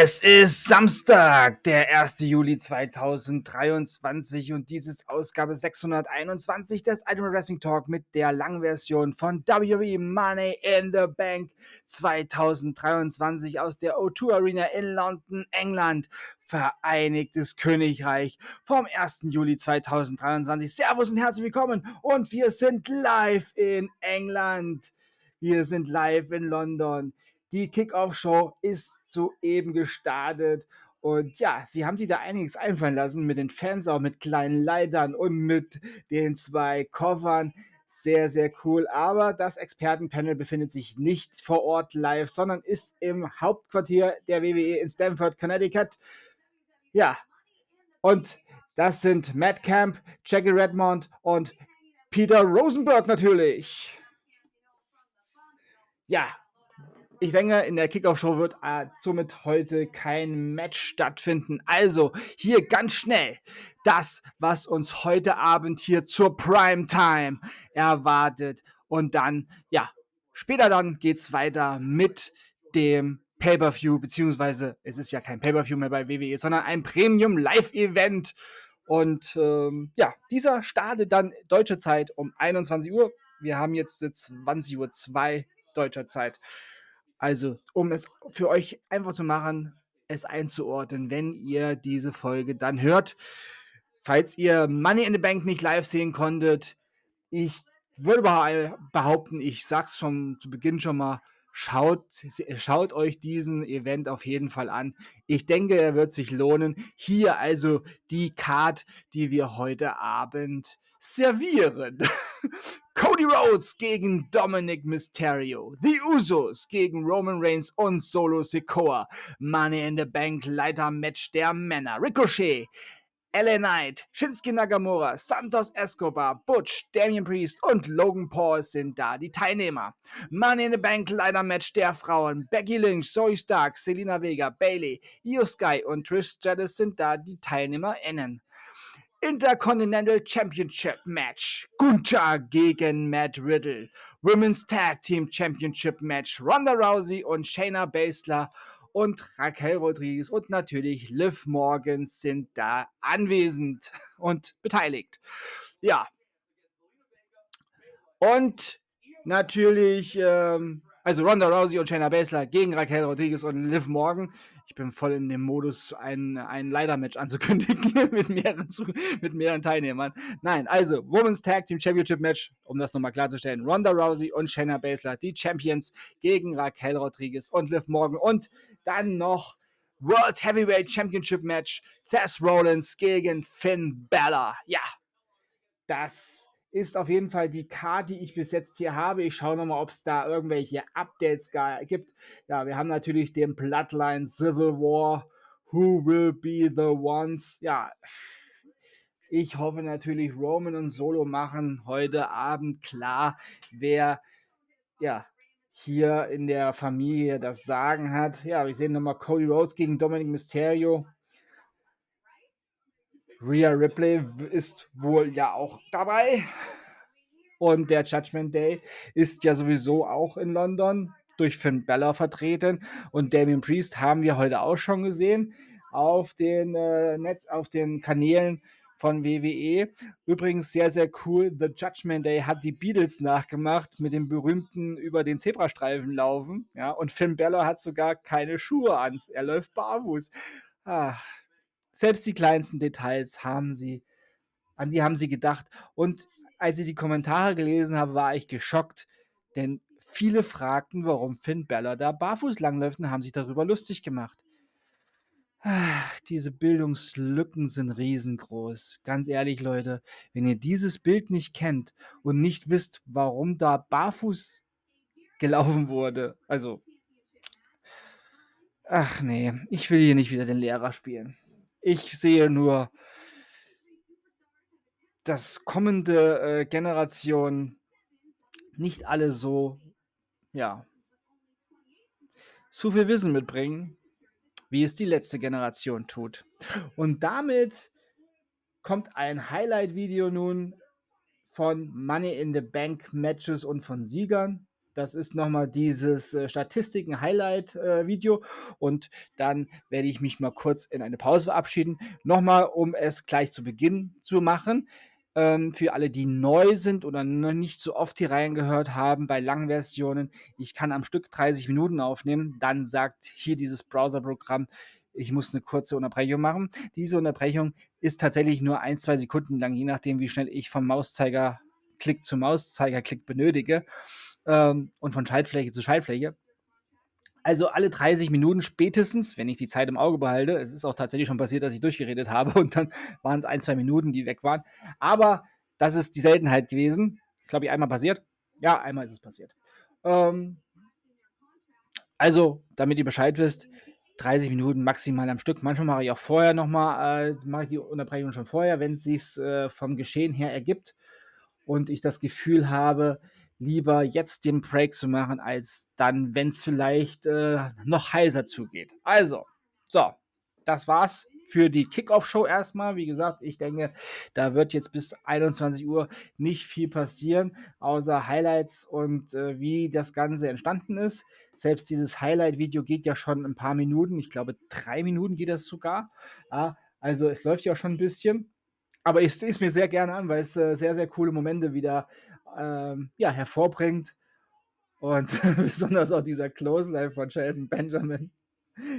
Es ist Samstag, der 1. Juli 2023 und dies ist Ausgabe 621 des Ultimate Wrestling Talk mit der Langversion von WWE Money in the Bank 2023 aus der O2 Arena in London, England, Vereinigtes Königreich vom 1. Juli 2023. Servus und herzlich willkommen und wir sind live in England. Wir sind live in London. Die Kickoff-Show ist soeben gestartet. Und ja, sie haben sich da einiges einfallen lassen mit den Fans, auch mit kleinen Leitern und mit den zwei Koffern. Sehr, sehr cool. Aber das Expertenpanel befindet sich nicht vor Ort live, sondern ist im Hauptquartier der WWE in Stamford, Connecticut. Ja, und das sind Matt Camp, Jackie Redmond und Peter Rosenberg natürlich. Ja, ich denke, in der Kickoff-Show wird äh, somit heute kein Match stattfinden. Also hier ganz schnell das, was uns heute Abend hier zur Primetime erwartet. Und dann, ja, später dann geht es weiter mit dem Pay-Per-View, beziehungsweise es ist ja kein Pay-Per-View mehr bei WWE, sondern ein Premium-Live-Event. Und ähm, ja, dieser startet dann deutsche Zeit um 21 Uhr. Wir haben jetzt 20.02 Uhr deutscher Zeit. Also, um es für euch einfach zu machen, es einzuordnen, wenn ihr diese Folge dann hört. Falls ihr Money in the Bank nicht live sehen konntet, ich würde behaupten, ich sag's schon zu Beginn schon mal, Schaut, schaut euch diesen Event auf jeden Fall an. Ich denke, er wird sich lohnen. Hier also die Card, die wir heute Abend servieren. Cody Rhodes gegen Dominic Mysterio. The Usos gegen Roman Reigns und Solo Sikoa. Money in the Bank Leiter-Match der Männer. Ricochet LA Knight, Shinsuke Nagamura, Santos Escobar, Butch, Damian Priest und Logan Paul sind da die Teilnehmer. Money in the Bank Leider Match der Frauen. Becky Lynch, Zoe Stark, Selena Vega, Bailey, Io Sky und Trish Stratus sind da die TeilnehmerInnen. Intercontinental Championship Match. Gunther gegen Matt Riddle. Women's Tag Team Championship Match. Ronda Rousey und Shayna Baszler und Raquel Rodriguez und natürlich Liv Morgan sind da anwesend und beteiligt. Ja. Und natürlich, ähm, also Ronda Rousey und Shayna Baszler gegen Raquel Rodriguez und Liv Morgan ich bin voll in dem Modus, ein, ein Leider-Match anzukündigen mit mehreren, mit mehreren Teilnehmern. Nein, also Women's Tag Team Championship Match, um das nochmal klarzustellen. Ronda Rousey und Shayna Baszler, die Champions gegen Raquel Rodriguez und Liv Morgan. Und dann noch World Heavyweight Championship Match, Seth Rollins gegen Finn Balor. Ja, das ist auf jeden Fall die Karte, die ich bis jetzt hier habe. Ich schaue nochmal, ob es da irgendwelche Updates gibt. Ja, wir haben natürlich den Bloodline Civil War. Who will be the ones? Ja, ich hoffe natürlich, Roman und Solo machen heute Abend klar, wer ja hier in der Familie das Sagen hat. Ja, wir sehen nochmal Cody Rhodes gegen Dominic Mysterio. Rhea Ripley ist wohl ja auch dabei. Und der Judgment Day ist ja sowieso auch in London durch Finn Balor vertreten. Und Damien Priest haben wir heute auch schon gesehen auf den, äh, Net, auf den Kanälen von WWE. Übrigens sehr, sehr cool. The Judgment Day hat die Beatles nachgemacht mit dem berühmten über den Zebrastreifen laufen. Ja, und Finn Balor hat sogar keine Schuhe an. Er läuft barfuß. Ach, selbst die kleinsten Details haben sie, an die haben sie gedacht. Und als ich die Kommentare gelesen habe, war ich geschockt, denn viele fragten, warum Finn Balor da barfuß langläuft und haben sich darüber lustig gemacht. Ach, diese Bildungslücken sind riesengroß. Ganz ehrlich, Leute, wenn ihr dieses Bild nicht kennt und nicht wisst, warum da barfuß gelaufen wurde, also, ach nee, ich will hier nicht wieder den Lehrer spielen. Ich sehe nur, dass kommende äh, Generationen nicht alle so, ja, zu viel Wissen mitbringen, wie es die letzte Generation tut. Und damit kommt ein Highlight-Video nun von Money in the Bank Matches und von Siegern. Das ist nochmal dieses äh, Statistiken-Highlight-Video. Äh, und dann werde ich mich mal kurz in eine Pause verabschieden. Nochmal, um es gleich zu Beginn zu machen. Ähm, für alle, die neu sind oder noch nicht so oft hier reingehört haben bei langen Versionen, ich kann am Stück 30 Minuten aufnehmen. Dann sagt hier dieses Browser-Programm, ich muss eine kurze Unterbrechung machen. Diese Unterbrechung ist tatsächlich nur ein, zwei Sekunden lang, je nachdem, wie schnell ich vom Mauszeiger-Klick zu Mauszeiger-Klick benötige ähm, und von Schaltfläche zu Schaltfläche. Also alle 30 Minuten spätestens, wenn ich die Zeit im Auge behalte. Es ist auch tatsächlich schon passiert, dass ich durchgeredet habe und dann waren es ein, zwei Minuten, die weg waren. Aber das ist die Seltenheit gewesen. Ich glaube, einmal passiert. Ja, einmal ist es passiert. Ähm, also, damit ihr Bescheid wisst, 30 Minuten maximal am Stück. Manchmal mache ich auch vorher nochmal, äh, mache ich die Unterbrechung schon vorher, wenn es sich äh, vom Geschehen her ergibt und ich das Gefühl habe, lieber jetzt den Break zu machen, als dann, wenn es vielleicht äh, noch heiser zugeht. Also, so, das war's für die Kickoff-Show erstmal. Wie gesagt, ich denke, da wird jetzt bis 21 Uhr nicht viel passieren, außer Highlights und äh, wie das Ganze entstanden ist. Selbst dieses Highlight-Video geht ja schon ein paar Minuten. Ich glaube, drei Minuten geht das sogar. Ja, also es läuft ja schon ein bisschen. Aber ich sehe es mir sehr gerne an, weil es äh, sehr, sehr coole Momente wieder ähm, ja, hervorbringt. Und besonders auch dieser Close-Life von Sheldon Benjamin.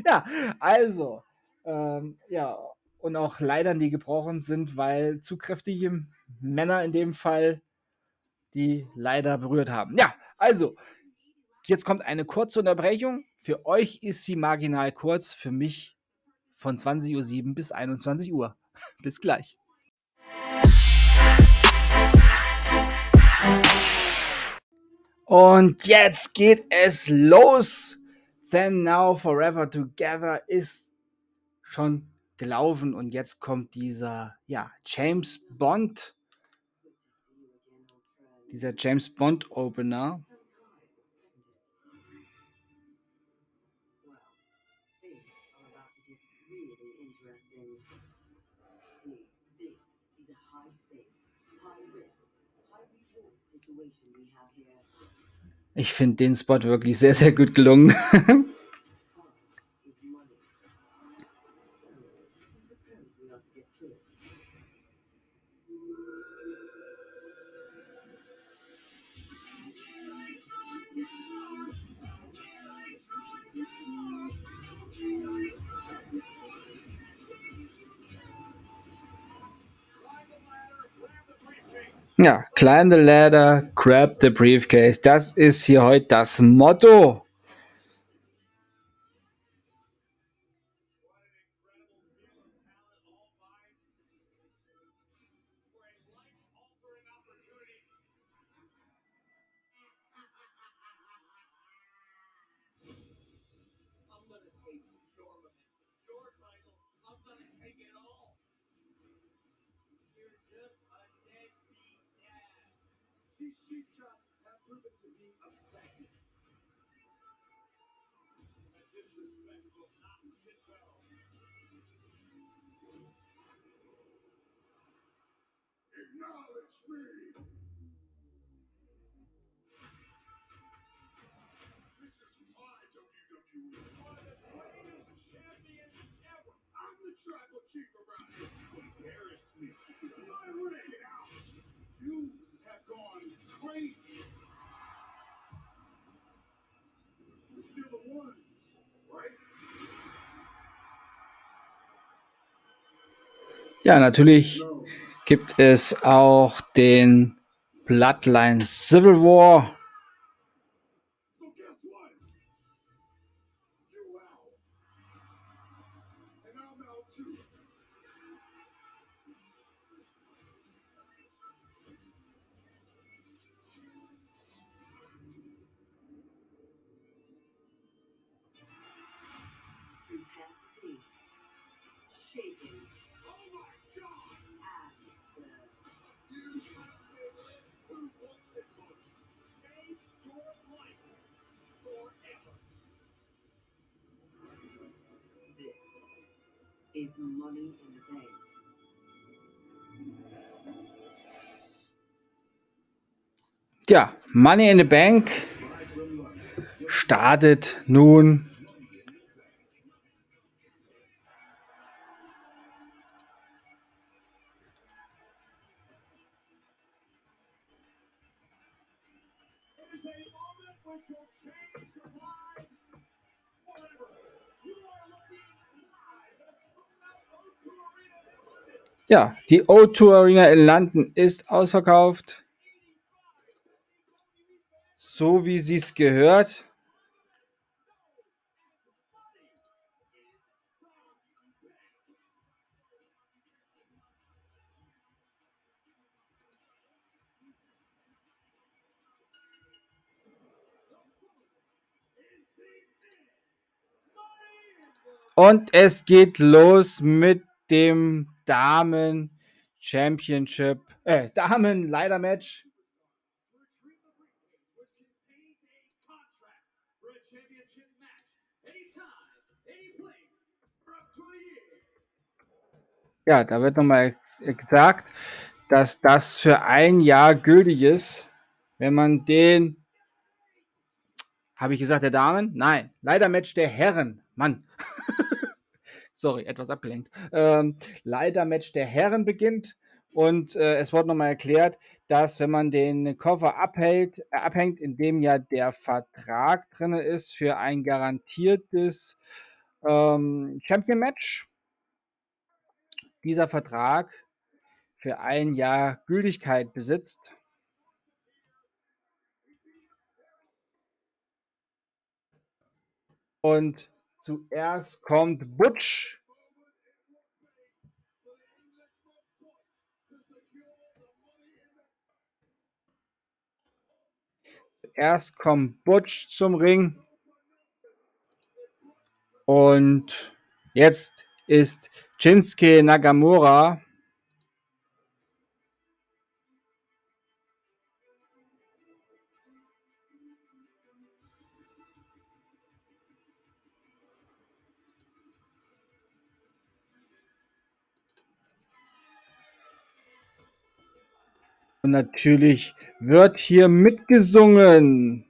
Ja, also, ähm, ja, und auch Leitern, die gebrochen sind, weil zu kräftige Männer in dem Fall die leider berührt haben. Ja, also, jetzt kommt eine kurze Unterbrechung. Für euch ist sie marginal kurz, für mich von 20.07 Uhr bis 21 Uhr. bis gleich. Und jetzt geht es los. Then Now Forever Together ist schon gelaufen und jetzt kommt dieser ja, James Bond, dieser James Bond Opener. Ich finde den Spot wirklich sehr, sehr gut gelungen. climb the ladder, grab the briefcase. Das ist hier heute das Motto. Ja, natürlich gibt es auch den Bloodline Civil War. Ja, Money in the Bank startet nun Ja, die O2 Arena in London ist ausverkauft. So wie sie es gehört. Und es geht los mit dem Damen Championship, äh, Damen Leider Match. Ja, da wird nochmal gesagt, dass das für ein Jahr gültig ist, wenn man den, habe ich gesagt, der Damen? Nein, leider Match der Herren. Mann. sorry, etwas abgelenkt. Ähm, Leiter-Match der Herren beginnt. Und äh, es wurde nochmal erklärt, dass wenn man den Koffer abhält, äh, abhängt, in dem ja der Vertrag drin ist für ein garantiertes ähm, Champion-Match, dieser Vertrag für ein Jahr Gültigkeit besitzt. Und Zuerst kommt Butch. Zuerst kommt Butch zum Ring. Und jetzt ist Shinsuke Nagamura Und natürlich wird hier mitgesungen.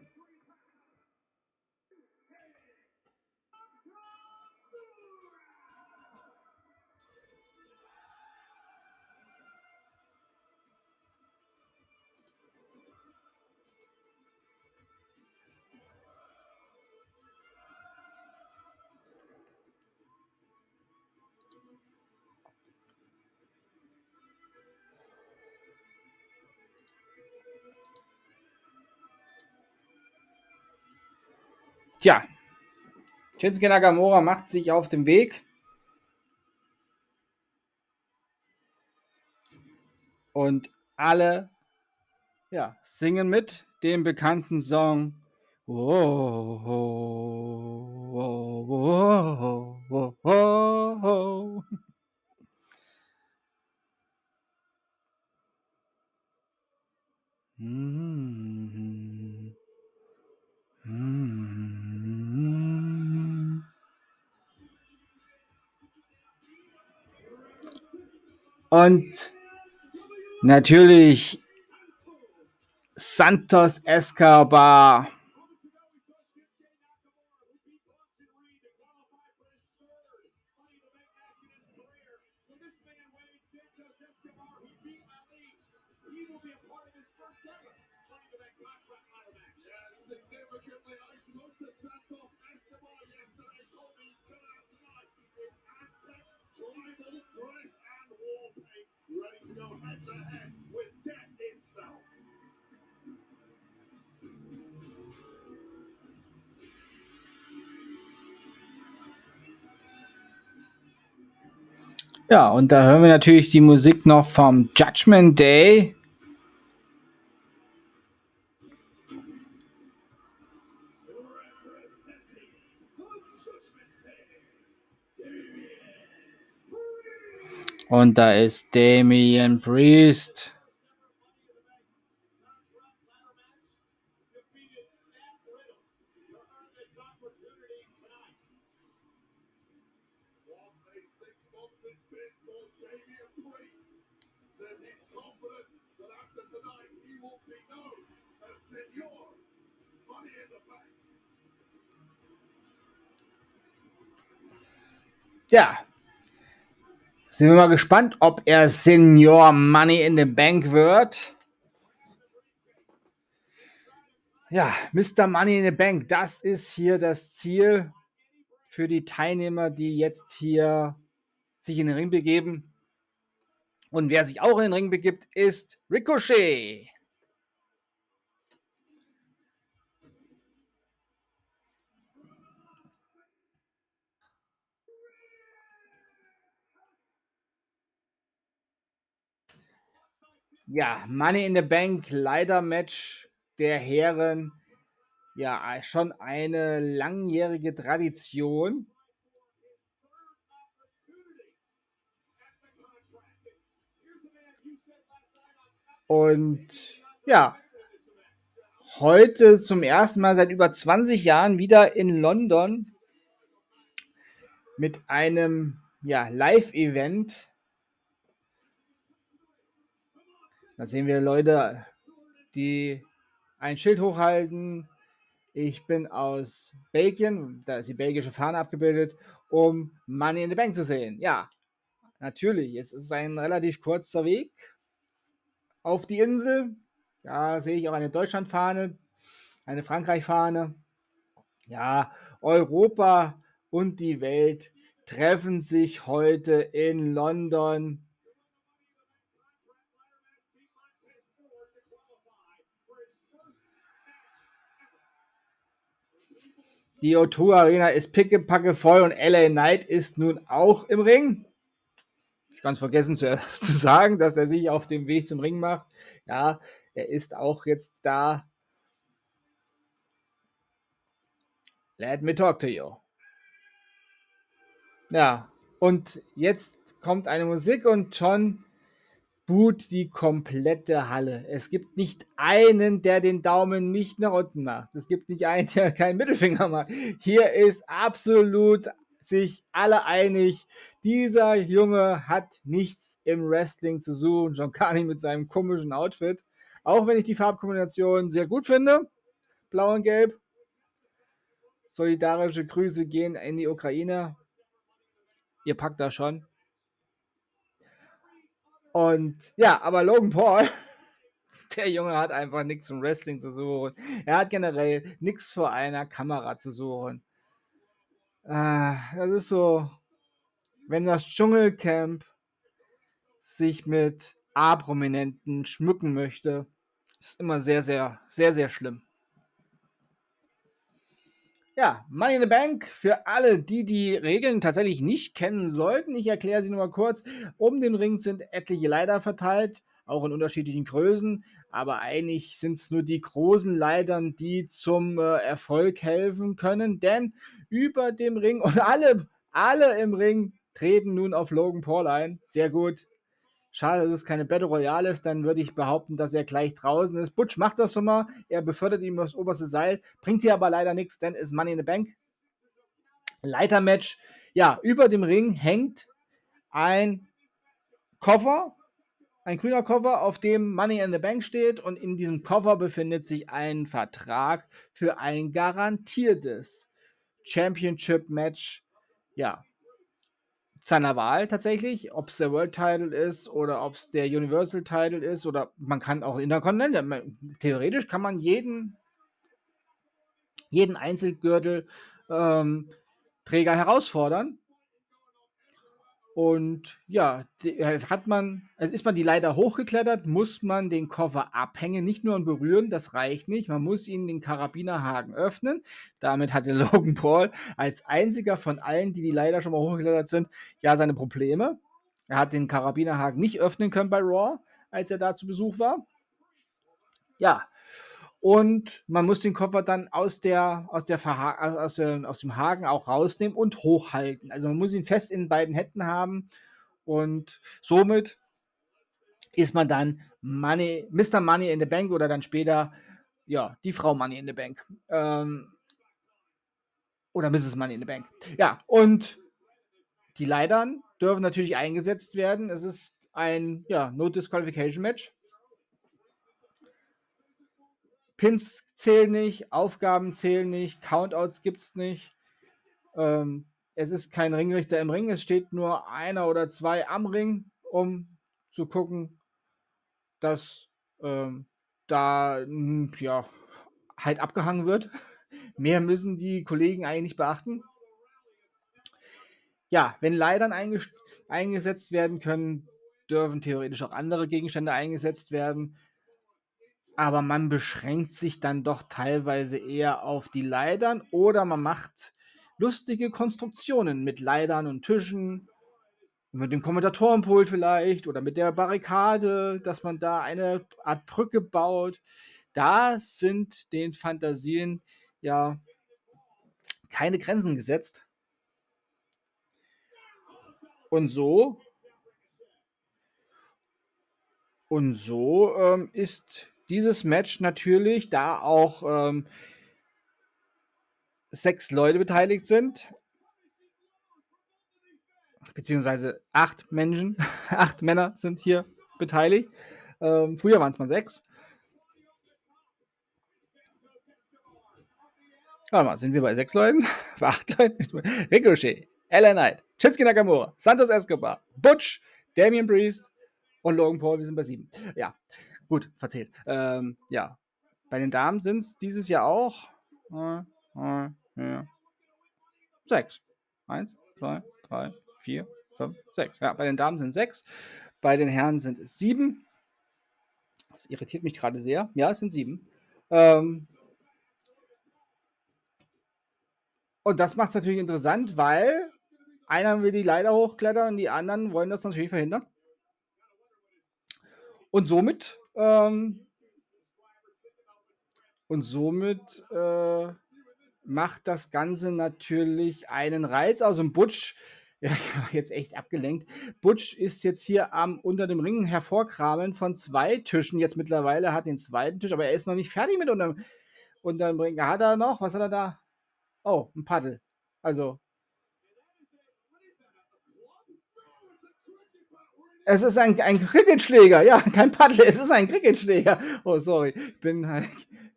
Tja, Shinsuke Nagamura macht sich auf den Weg. Und alle ja, singen mit dem bekannten Song. Whoa, whoa, mm. Mm Und natürlich Santos Escobar. Ja, und da hören wir natürlich die Musik noch vom Judgment Day. Und da ist Damien Priest. Ja. Sind wir mal gespannt, ob er Senior Money in the Bank wird. Ja, Mr. Money in the Bank, das ist hier das Ziel für die Teilnehmer, die jetzt hier sich in den Ring begeben. Und wer sich auch in den Ring begibt, ist Ricochet. Ja, Money in the Bank, leider Match der Herren. Ja, schon eine langjährige Tradition. Und ja, heute zum ersten Mal seit über 20 Jahren wieder in London mit einem ja, Live-Event Da sehen wir Leute, die ein Schild hochhalten. Ich bin aus Belgien, da ist die belgische Fahne abgebildet, um Money in the Bank zu sehen. Ja, natürlich, jetzt ist es ein relativ kurzer Weg auf die Insel. Da sehe ich auch eine Deutschlandfahne, eine Frankreich-Fahne. Ja, Europa und die Welt treffen sich heute in London Die O2 Arena ist pickepacke voll und LA Knight ist nun auch im Ring. Ich ganz vergessen zu, zu, sagen, dass er sich auf dem Weg zum Ring macht. Ja, er ist auch jetzt da. Let me talk to you. Ja, und jetzt kommt eine Musik und John boot die komplette Halle. Es gibt nicht einen, der den Daumen nicht nach unten macht. Es gibt nicht einen, der keinen Mittelfinger macht. Hier ist absolut sich alle einig, dieser Junge hat nichts im Wrestling zu suchen, schon gar nicht mit seinem komischen Outfit. Auch wenn ich die Farbkombination sehr gut finde, blau und gelb. Solidarische Grüße gehen in die Ukraine. Ihr packt da schon. Und ja, aber Logan Paul, der Junge hat einfach nichts zum Wrestling zu suchen. Er hat generell nichts vor einer Kamera zu suchen. Äh, das ist so, wenn das Dschungelcamp sich mit A-Prominenten schmücken möchte, ist immer sehr, sehr, sehr, sehr schlimm. Ja, Money in the Bank für alle, die die Regeln tatsächlich nicht kennen sollten. Ich erkläre sie nur mal kurz. Um den Ring sind etliche Leiter verteilt, auch in unterschiedlichen Größen. Aber eigentlich sind es nur die großen Leitern, die zum äh, Erfolg helfen können. Denn über dem Ring und alle, alle im Ring treten nun auf Logan Paul ein. Sehr gut. Schade, dass es keine Battle Royale ist, dann würde ich behaupten, dass er gleich draußen ist. Butch macht das schon mal, er befördert ihm das oberste Seil, bringt hier aber leider nichts, denn ist Money in the Bank. Leitermatch. Ja, über dem Ring hängt ein Koffer, ein grüner Koffer, auf dem Money in the Bank steht und in diesem Koffer befindet sich ein Vertrag für ein garantiertes Championship Match. Ja, seiner Wahl tatsächlich, ob es der World Title ist oder ob es der Universal Title ist oder man kann auch Intercontinental. Theoretisch kann man jeden, jeden Einzelgürtel ähm, Träger herausfordern. Und ja, äh, hat man, also ist man die Leiter hochgeklettert, muss man den Koffer abhängen, nicht nur berühren, das reicht nicht. Man muss ihn den Karabinerhaken öffnen. Damit hatte Logan Paul als einziger von allen, die die Leiter schon mal hochgeklettert sind, ja seine Probleme. Er hat den Karabinerhaken nicht öffnen können bei Raw, als er da zu Besuch war. Ja, und man muss den Koffer dann aus, der, aus, der aus, der, aus dem Haken auch rausnehmen und hochhalten. Also man muss ihn fest in beiden Händen haben und somit ist man dann Money, Mr. Money in the Bank oder dann später ja, die Frau Money in the Bank. Ähm, oder Mrs. Money in the Bank. Ja, und die Leitern dürfen natürlich eingesetzt werden. Es ist ein ja, No-Disqualification-Match. Pins zählen nicht, Aufgaben zählen nicht, Countouts gibt es nicht. Ähm, es ist kein Ringrichter im Ring, es steht nur einer oder zwei am Ring, um zu gucken, dass ähm, da ja halt abgehangen wird. Mehr müssen die Kollegen eigentlich beachten. Ja, wenn Leitern eingesetzt werden können, dürfen theoretisch auch andere Gegenstände eingesetzt werden. Aber man beschränkt sich dann doch teilweise eher auf die Leitern oder man macht lustige Konstruktionen mit Leitern und Tischen, mit dem Kommentatorenpult vielleicht oder mit der Barrikade, dass man da eine Art Brücke baut. Da sind den Fantasien ja keine Grenzen gesetzt. Und so und so ähm, ist dieses Match natürlich, da auch ähm, sechs Leute beteiligt sind, beziehungsweise acht Menschen, acht Männer sind hier beteiligt. Ähm, früher waren es mal sechs. Warte mal, sind wir bei sechs Leuten? bei acht Leuten? Ricochet, Ellen Knight, Shinsuke Nakamura, Santos Escobar, Butch, Damian Priest und Logan Paul. Wir sind bei sieben. Ja, gut, verzählt. Ähm, ja, bei den Damen sind es dieses Jahr auch äh, äh, äh, sechs. Eins, zwei, drei, vier, fünf, sechs. Ja, bei den Damen sind sechs. Bei den Herren sind es sieben. Das irritiert mich gerade sehr. Ja, es sind sieben. Ähm, und das macht es natürlich interessant, weil einer will die Leiter hochklettern und die anderen wollen das natürlich verhindern. Und somit ähm, und somit äh, macht das Ganze natürlich einen Reiz aus. Und Butch, ja, jetzt echt abgelenkt. Butch ist jetzt hier am unter dem Ring hervorkramen von zwei Tischen. Jetzt mittlerweile hat den zweiten Tisch, aber er ist noch nicht fertig mit unterm, unterm Ring. Hat er noch? Was hat er da? Oh, ein Paddel. Also. Es ist ein, ein Cricketschläger, ja, kein Paddel, es ist ein Cricketschläger. Oh, sorry, ich bin halt,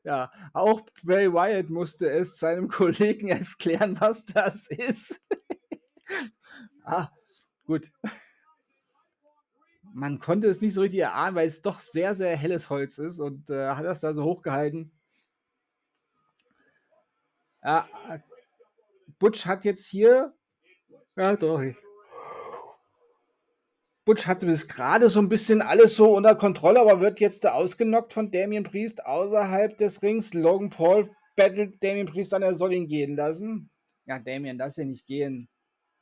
ja, auch Bray Wyatt musste es seinem Kollegen erklären, was das ist. ah, gut. Man konnte es nicht so richtig erahnen, weil es doch sehr, sehr helles Holz ist und äh, hat das da so hochgehalten. Ja, Butch hat jetzt hier. Ja, doch. Butch hatte bis gerade so ein bisschen alles so unter Kontrolle, aber wird jetzt ausgenockt von Damien Priest außerhalb des Rings. Logan Paul battelt Damien Priest an, er soll ihn gehen lassen. Ja, Damien, lass ihn nicht gehen.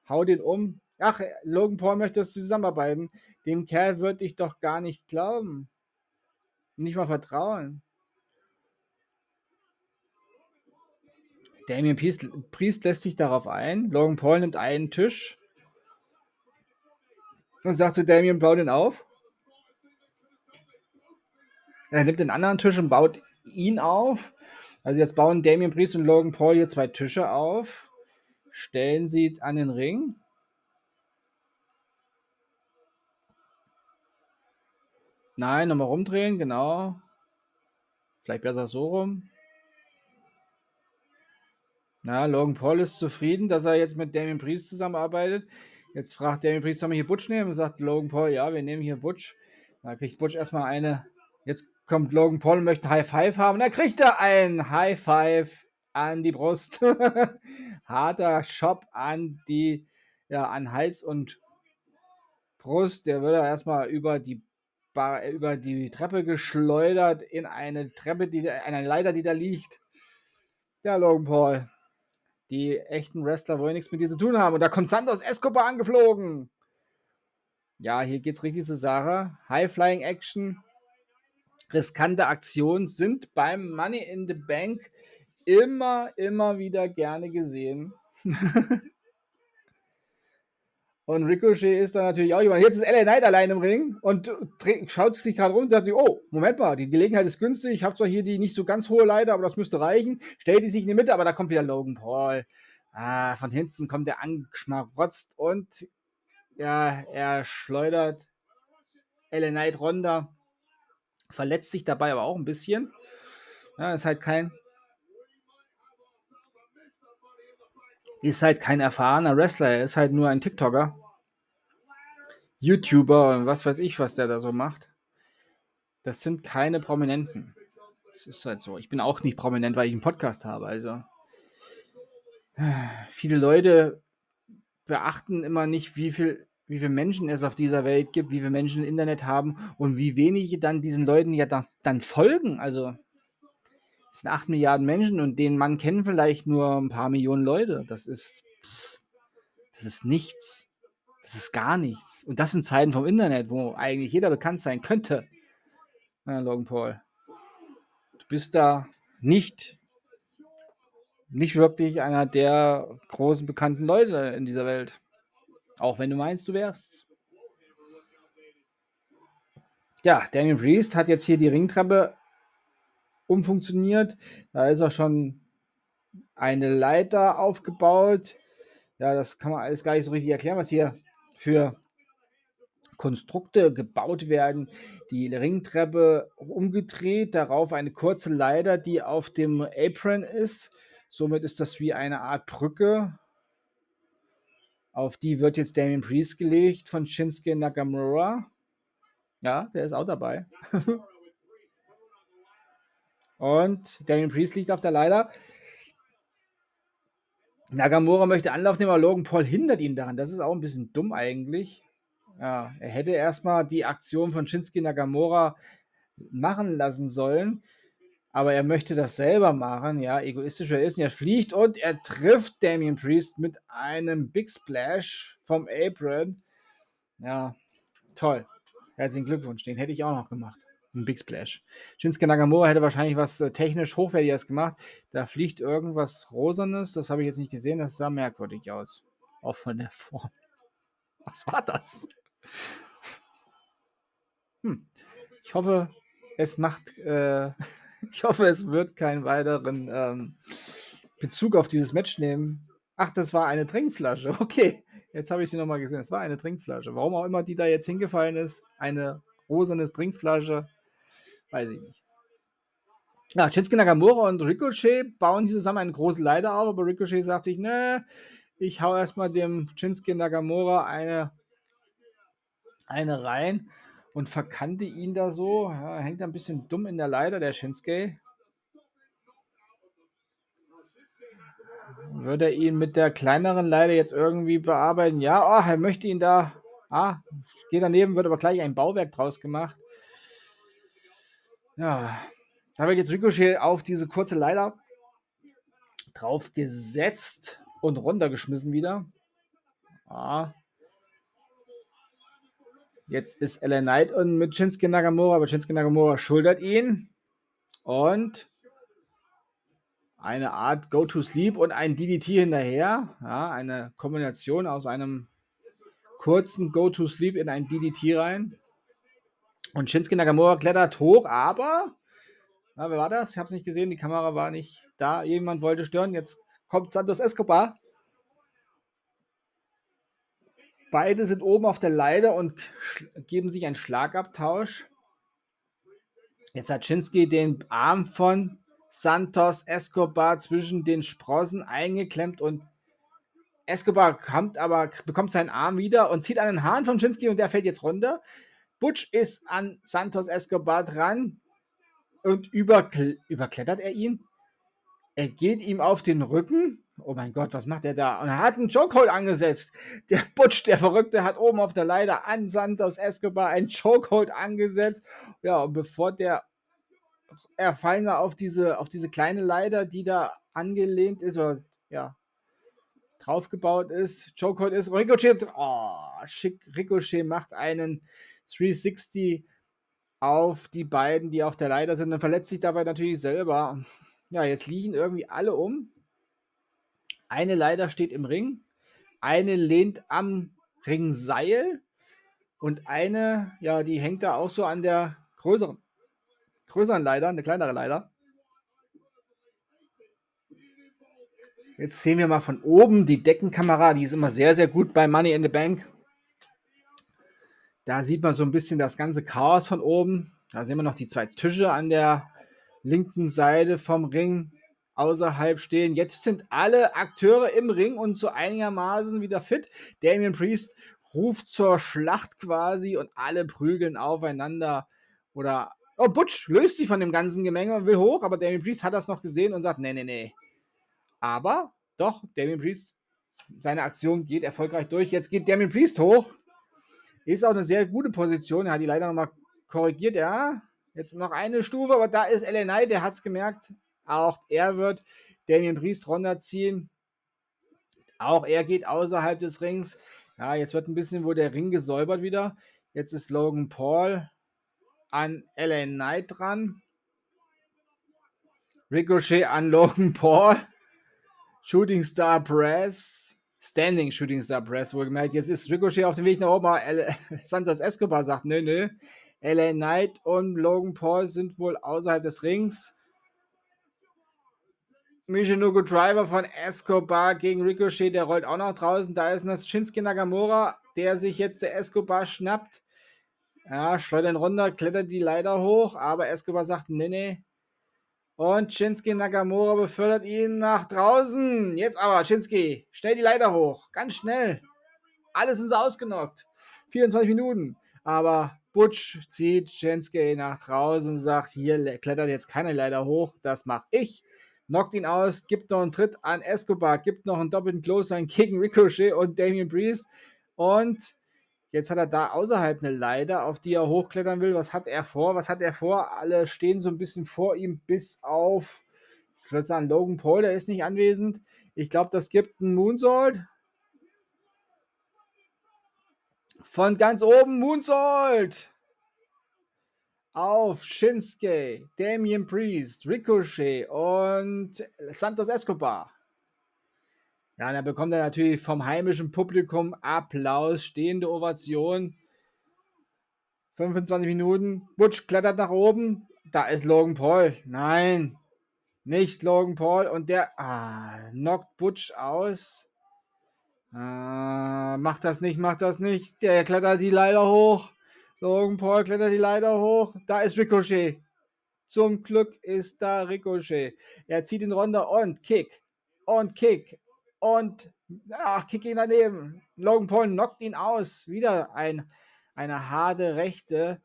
Hau den um. Ach, Logan Paul möchte zusammenarbeiten. Dem Kerl würde ich doch gar nicht glauben. Nicht mal vertrauen. Damien Priest, Priest lässt sich darauf ein. Logan Paul nimmt einen Tisch und sagt zu Damien, bau den auf. Er nimmt den anderen Tisch und baut ihn auf. Also jetzt bauen Damien Priest und Logan Paul hier zwei Tische auf. Stellen sie an den Ring. Nein, nochmal rumdrehen, genau. Vielleicht besser so rum. Na, Logan Paul ist zufrieden, dass er jetzt mit Damien Priest zusammenarbeitet. Jetzt fragt Damien Priest, sollen wir hier Butch nehmen? Sagt Logan Paul, ja, wir nehmen hier Butch. Da kriegt Butch erstmal eine. Jetzt kommt Logan Paul und möchte High Five haben. Da kriegt er ein High Five an die Brust. Harter Shop an die, ja, an Hals und Brust. Der wird erstmal über die Bar, über die Treppe geschleudert in eine Treppe, die eine Leiter, die da liegt. Ja, Logan Paul. Die echten Wrestler wollen nichts mit dir zu tun haben. Und da kommt Santos Escobar angeflogen. Ja, hier geht's richtig zur Sache. High-Flying Action. Riskante Aktionen sind beim Money in the Bank immer, immer wieder gerne gesehen. Und Ricochet ist dann natürlich auch jemand. Jetzt ist LA Knight allein im Ring und schaut sich gerade rum und sagt sich, oh, Moment mal, die Gelegenheit ist günstig. Ich habe zwar hier die nicht so ganz hohe Leiter, aber das müsste reichen. Stellt die sich in die Mitte, aber da kommt wieder Logan Paul. Ah, von hinten kommt der angeschmarotzt und ja, er schleudert LA Knight Ronda. Verletzt sich dabei aber auch ein bisschen. Ja, ist halt kein ist halt kein erfahrener Wrestler, er ist halt nur ein TikToker. YouTuber und was weiß ich, was der da so macht. Das sind keine Prominenten. Das ist halt so. Ich bin auch nicht prominent, weil ich einen Podcast habe. Also viele Leute beachten immer nicht, wie viel wie viele Menschen es auf dieser Welt gibt, wie viele Menschen Internet haben und wie wenige dann diesen Leuten ja da, dann folgen. Also es sind 8 Milliarden Menschen und den Mann kennen vielleicht nur ein paar Millionen Leute. Das ist das ist nichts. Das ist gar nichts. Und das sind Zeiten vom Internet, wo eigentlich jeder bekannt sein könnte. Ja, Logan Paul. Du bist da nicht nicht wirklich einer der großen bekannten Leute in dieser Welt. Auch wenn du meinst, du wärst. Ja, Damien Priest hat jetzt hier die Ringtreppe umfunktioniert. Da ist auch schon eine Leiter aufgebaut. Ja, das kann man alles gar nicht so richtig erklären, was hier für Konstrukte gebaut werden. Die Ringtreppe umgedreht, darauf eine kurze Leiter, die auf dem Apron ist. Somit ist das wie eine Art Brücke auf die wird jetzt Damien Priest gelegt von Shinsuke Nakamura. Ja, der ist auch dabei. Und Damien Priest liegt auf der Leiter. Nagamura möchte Anlauf nehmen, aber Logan Paul hindert ihn daran. Das ist auch ein bisschen dumm eigentlich. Ja, er hätte erstmal die Aktion von Shinsuke Nagamura machen lassen sollen aber er möchte das selber machen, ja, egoistisch er ist. Und er fliegt und er trifft Damien Priest mit einem Big Splash vom Apron. Ja, toll. Herzlichen Glückwunsch, den hätte ich auch noch gemacht. Ein Big Splash. Shinsuke Nagamura hätte wahrscheinlich was äh, technisch Hochwertiges gemacht. Da fliegt irgendwas Rosanes, das habe ich jetzt nicht gesehen, das sah merkwürdig aus. Auch von der Form. Was war das? Hm. Ich hoffe, es macht äh, Ich hoffe, es wird keinen weiteren ähm, Bezug auf dieses Match nehmen. Ach, das war eine Trinkflasche. Okay, jetzt habe ich sie nochmal gesehen. Es war eine Trinkflasche. Warum auch immer die da jetzt hingefallen ist. Eine rosane Trinkflasche. Weiß ich nicht. Ja, Shinsuke Nakamura und Ricochet bauen hier zusammen eine große Leiter auf, aber Ricochet sagt sich, ne, ich hau erstmal dem Shinsuke Nakamura eine, eine rein und verkannte ihn da so. Ja, hängt ein bisschen dumm in der Leiter, der Shinsuke. Würde er ihn mit der kleineren Leiter jetzt irgendwie bearbeiten? Ja, oh, er möchte ihn da. Ah, geht daneben, wird aber gleich ein Bauwerk draus gemacht. Ja, da wird jetzt Ricochet auf diese kurze Leiter draufgesetzt und runtergeschmissen wieder. Ah, Jetzt ist LA Knight und mit Shinsuke Nagamura, aber Shinsuke Nagamura schultert ihn. Und eine Art Go-to-Sleep und ein DDT hinterher. Ja, eine Kombination aus einem kurzen Go-to-Sleep in ein DDT rein. Und Shinsuke Nagamura klettert hoch, aber. Ja, wer war das? Ich habe es nicht gesehen, die Kamera war nicht da. Jemand wollte stören. Jetzt kommt Santos Escobar Beide sind oben auf der Leiter und geben sich einen Schlagabtausch. Jetzt hat Shinsuke den Arm von Santos Escobar zwischen den Sprossen eingeklemmt und Escobar kommt aber, bekommt seinen Arm wieder und zieht den Haaren von Shinsuke und der fällt jetzt runter. Butch ist an Santos Escobar dran und überklettert er ihn. Er geht ihm auf den Rücken Oh mein Gott, was macht er da? Und er hat einen Chokehold angesetzt. Der Butch, der Verrückte, hat oben auf der Leiter an Santos Escobar einen Chokehold angesetzt. Ja, und bevor der Erfallener auf diese, auf diese kleine Leiter, die da angelehnt ist, oder ja, draufgebaut ist, Chokehold ist, Ricochet, oh, schick, Ricochet macht einen 360 auf die beiden, die auf der Leiter sind und verletzt sich dabei natürlich selber. Ja, jetzt liegen irgendwie alle um. Eine leider steht im Ring, eine lehnt am Ringseil und eine, ja, die hängt da auch so an der größeren, größeren Leiter, eine kleinere Leiter. Jetzt sehen wir mal von oben die Deckenkamera, die ist immer sehr, sehr gut bei Money in the Bank. Da sieht man so ein bisschen das ganze Chaos von oben. Da sehen wir noch die zwei Tische an der linken Seite vom Ring außerhalb stehen. Jetzt sind alle Akteure im Ring und so einigermaßen wieder fit. Damien Priest ruft zur Schlacht quasi und alle prügeln aufeinander. Oder, oh, Butch löst sich von dem ganzen Gemenge und will hoch, aber Damien Priest hat das noch gesehen und sagt, nee, nee, nee. Aber doch, Damien Priest, seine Aktion geht erfolgreich durch. Jetzt geht Damien Priest hoch. Ist auch eine sehr gute Position. Er hat die leider nochmal korrigiert. Ja, jetzt noch eine Stufe, aber da ist LA Knight, der hat es gemerkt. Auch er wird Damien Priest runterziehen. Auch er geht außerhalb des Rings. Ja, jetzt wird ein bisschen wo der Ring gesäubert wieder. Jetzt ist Logan Paul an LA Knight dran. Ricochet an Logan Paul. Shooting Star Press. Standing Shooting Star Press, wohlgemerkt. Jetzt ist Ricochet auf dem Weg nach oben. Santos Escobar sagt, nö, nö. LA Knight und Logan Paul sind wohl außerhalb des Rings. Michinoku Driver von Escobar gegen Ricochet, der rollt auch noch draußen. Da ist noch Shinsuke Nagamura, der sich jetzt der Escobar schnappt. Ja, schleudern runter, klettert die Leiter hoch, aber Escobar sagt, nee, nee. Und Shinsuke Nagamura befördert ihn nach draußen. Jetzt aber, Shinsuke, schnell die Leiter hoch. Ganz schnell. Alles sind sie ausgenockt. 24 Minuten. Aber Butch zieht Shinsuke nach draußen und sagt, hier klettert jetzt keine Leiter hoch, das mache ich knockt ihn aus, gibt noch einen Tritt an Escobar, gibt noch einen doppelten an gegen Ricochet und Damien Priest. Und jetzt hat er da außerhalb eine Leiter, auf die er hochklettern will. Was hat er vor? Was hat er vor? Alle stehen so ein bisschen vor ihm, bis auf, ich würde sagen, Logan Paul, der ist nicht anwesend. Ich glaube, das gibt einen Moonsault. Von ganz oben Moonsault auf Shinsuke, Damien Priest, Ricochet und Santos Escobar. Ja, dann bekommt er natürlich vom heimischen Publikum Applaus, stehende Ovation. 25 Minuten. Butch klettert nach oben. Da ist Logan Paul. Nein, nicht Logan Paul. Und der ah, knockt Butch aus. Ah, macht das nicht, macht das nicht. Der klettert die Leiter hoch. Logan Paul klettert die Leiter hoch. Da ist Ricochet. Zum Glück ist da Ricochet. Er zieht ihn runter und Kick. Und Kick. Und ach, Kick ihn daneben. Logan Paul knockt ihn aus. Wieder ein, eine harte Rechte.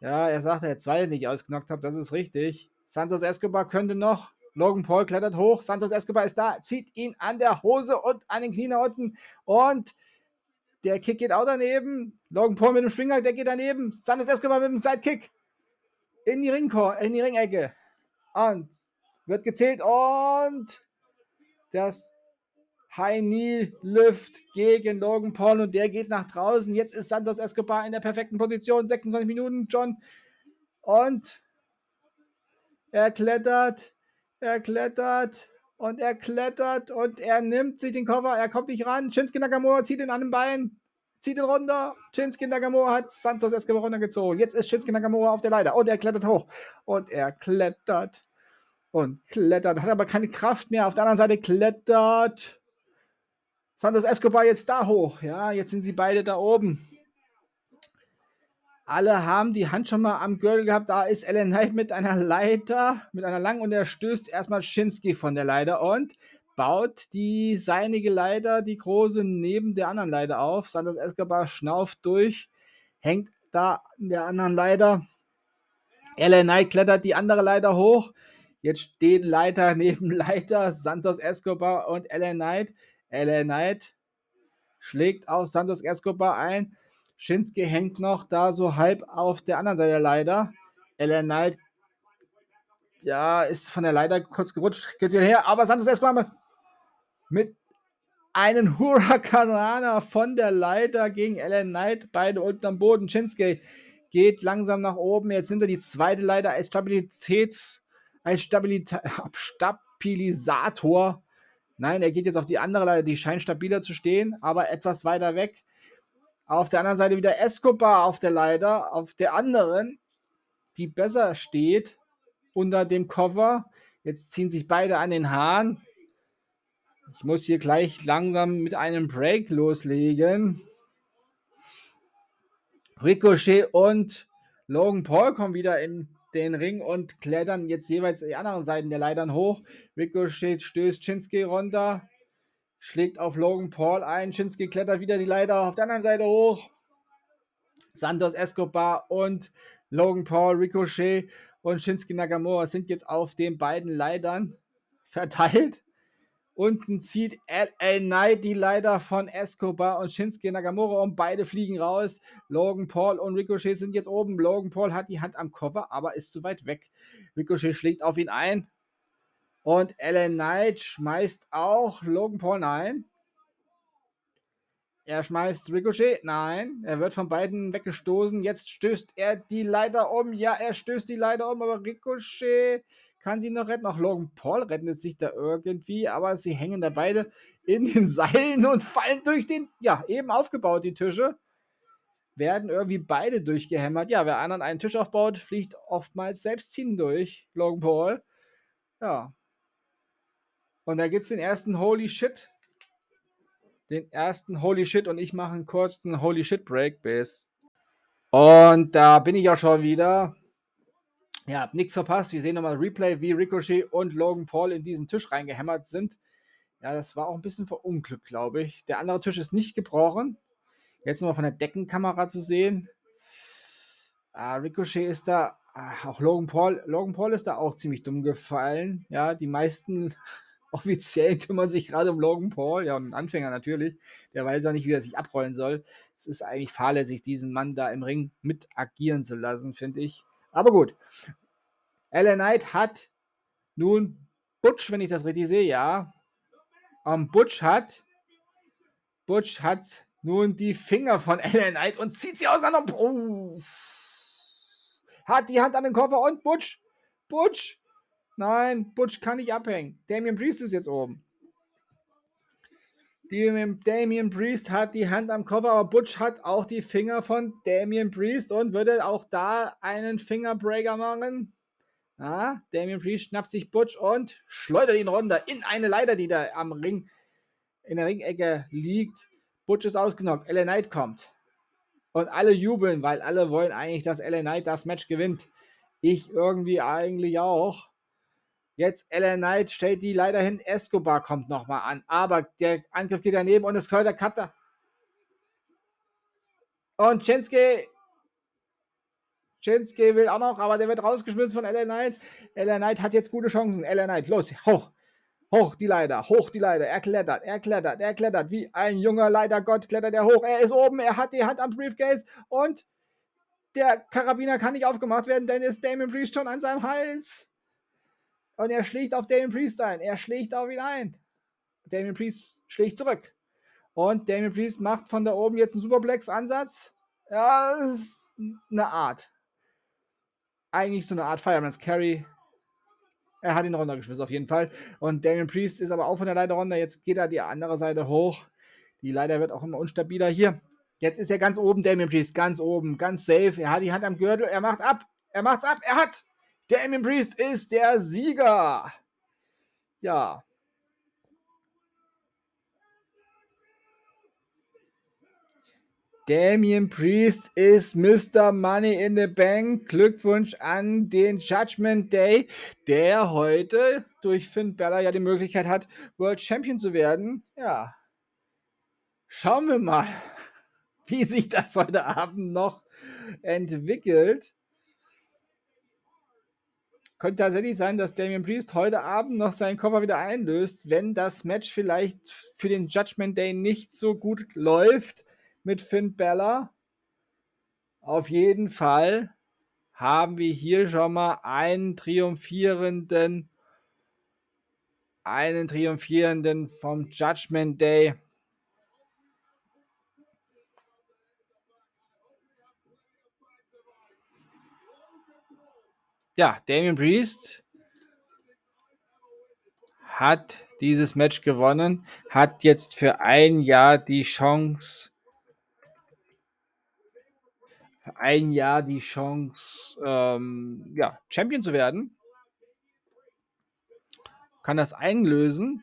Ja, er sagt, er hat zwei nicht ausgenockt hat. Das ist richtig. Santos Escobar könnte noch. Logan Paul klettert hoch. Santos Escobar ist da. Zieht ihn an der Hose und an den Knien unten. Und der Kick geht auch daneben. Logan Paul mit dem Schwinger, der geht daneben. Santos Escobar mit dem Sidekick. In die, Ringkor in die Ringecke. Und wird gezählt. Und das High Knee Lift gegen Logan Paul. Und der geht nach draußen. Jetzt ist Santos Escobar in der perfekten Position. 26 Minuten, John. Und er klettert. Er klettert und er klettert und er nimmt sich den Koffer, er kommt nicht ran. Shinsuke Nakamura zieht ihn an den Bein, zieht ihn runter. Shinsuke Nakamura hat Santos Escobar runtergezogen. Jetzt ist Shinsuke Nakamura auf der Leiter und er klettert hoch und er klettert und klettert, hat aber keine Kraft mehr. Auf der anderen Seite klettert Santos Escobar jetzt da hoch. Ja, jetzt sind sie beide da oben. Alle haben die Hand schon mal am Gürtel gehabt. Da ist Ellen Knight mit einer Leiter, mit einer langen und er stößt erstmal Shinsuke von der Leiter und baut die seinige Leiter, die große, neben der anderen Leiter auf. Santos Escobar schnauft durch, hängt da in der anderen Leiter. Ellen Knight klettert die andere Leiter hoch. Jetzt stehen Leiter neben Leiter, Santos Escobar und Ellen Knight. Ellen Knight schlägt auf Santos Escobar ein. Shinsuke hängt noch da so halb auf der anderen Seite leider. LA Knight, ja, ist von der Leiter kurz gerutscht, geht her, aber Santos erstmal mit einem Huracanana von der Leiter gegen Ellen Knight, beide unten am Boden. Shinsuke geht langsam nach oben. Jetzt sind er die zweite Leiter als Stabilitäts, als Stabilita Stabilisator. Nein, er geht jetzt auf die andere Leiter, die scheint stabiler zu stehen, aber etwas weiter weg. Auf der anderen Seite wieder Escobar auf der Leiter, auf der anderen, die besser steht, unter dem Cover. Jetzt ziehen sich beide an den Haaren. Ich muss hier gleich langsam mit einem Break loslegen. Ricochet und Logan Paul kommen wieder in den Ring und klettern jetzt jeweils die anderen Seiten der Leitern hoch. Ricochet stößt Shinsuke runter, schlägt auf Logan Paul ein. Shinsuke klettert wieder die Leiter auf der anderen Seite hoch. Santos Escobar und Logan Paul, Ricochet und Shinsuke Nakamura sind jetzt auf den beiden Leitern verteilt. Unten zieht LA Knight die Leiter von Escobar und Shinsuke Nakamura und beide fliegen raus. Logan Paul und Ricochet sind jetzt oben. Logan Paul hat die Hand am Koffer, aber ist zu weit weg. Ricochet schlägt auf ihn ein. Und LA Knight schmeißt auch Logan Paul ein. Er schmeißt Ricochet. Nein, er wird von beiden weggestoßen. Jetzt stößt er die Leiter um. Ja, er stößt die Leiter um, aber Ricochet kann sie noch retten. Auch Logan Paul rettet sich da irgendwie, aber sie hängen da beide in den Seilen und fallen durch den, ja, eben aufgebaut, die Tische. Werden irgendwie beide durchgehämmert. Ja, wer anderen einen Tisch aufbaut, fliegt oftmals selbst durch. Logan Paul. Ja. Und da gibt es den ersten Holy Shit. Den ersten Holy Shit und ich mache einen kurzen Holy Shit Break bis. Und da bin ich ja schon wieder ja, nichts verpasst. Wir sehen nochmal Replay, wie Ricochet und Logan Paul in diesen Tisch reingehämmert sind. Ja, das war auch ein bisschen verunglückt, glaube ich. Der andere Tisch ist nicht gebrochen. Jetzt nochmal von der Deckenkamera zu sehen. Ah, Ricochet ist da, ah, auch Logan Paul, Logan Paul ist da auch ziemlich dumm gefallen. Ja, die meisten Offiziellen kümmern sich gerade um Logan Paul, ja, und einen Anfänger natürlich. Der weiß auch nicht, wie er sich abrollen soll. Es ist eigentlich fahrlässig, diesen Mann da im Ring mit agieren zu lassen, finde ich. Aber gut. Ellen Knight hat nun Butch, wenn ich das richtig sehe, ja. Um, Butch hat Butch hat nun die Finger von Ellen Knight und zieht sie auseinander. Oh. Hat die Hand an den Koffer und Butch. Butch. Nein, Butch kann nicht abhängen. Damien Priest ist jetzt oben. Damien Priest hat die Hand am Koffer, aber Butch hat auch die Finger von Damien Priest und würde auch da einen Fingerbreaker machen. Ja, Damien Priest schnappt sich Butch und schleudert ihn runter in eine Leiter, die da am Ring, in der Ringecke liegt. Butch ist ausgenockt. LA Knight kommt. Und alle jubeln, weil alle wollen eigentlich, dass LA Knight das Match gewinnt. Ich irgendwie eigentlich auch. Jetzt Ellen Knight stellt die leider hin. Escobar kommt nochmal an. Aber der Angriff geht daneben und es kommt der Cutter. Und Chinske. Chinske will auch noch, aber der wird rausgeschmissen von Ellen Knight. Ellen Knight hat jetzt gute Chancen. Ellen Knight, los, hoch. Hoch die Leiter, hoch die Leiter. Er klettert, er klettert, er klettert. Wie ein junger Leitergott klettert er hoch. Er ist oben, er hat die Hand am Briefcase und der Karabiner kann nicht aufgemacht werden, denn ist Damon Priest schon an seinem Hals. Und er schlägt auf Damien Priest ein. Er schlägt auf ihn ein. Damien Priest schlägt zurück. Und Damien Priest macht von da oben jetzt einen Superplex-Ansatz. Ja, das ist eine Art. Eigentlich so eine Art Fireman's Carry. Er hat ihn runtergeschmissen auf jeden Fall. Und Damien Priest ist aber auch von der Leiter runter. Jetzt geht er die andere Seite hoch. Die Leiter wird auch immer unstabiler hier. Jetzt ist er ganz oben, Damien Priest, ganz oben, ganz safe. Er hat die Hand am Gürtel, er macht ab. Er macht's ab, er hat. Damien Priest ist der Sieger. Ja. Damien Priest ist Mr. Money in the Bank. Glückwunsch an den Judgment Day, der heute durch Finn Bella ja die Möglichkeit hat, World Champion zu werden. Ja. Schauen wir mal, wie sich das heute Abend noch entwickelt. Könnte tatsächlich sein, dass Damian Priest heute Abend noch seinen Koffer wieder einlöst, wenn das Match vielleicht für den Judgment Day nicht so gut läuft mit Finn Bella. Auf jeden Fall haben wir hier schon mal einen triumphierenden, einen triumphierenden vom Judgment Day. Ja, Damien Priest hat dieses Match gewonnen, hat jetzt für ein Jahr die Chance, für ein Jahr die Chance, ähm, ja, Champion zu werden. Kann das einlösen.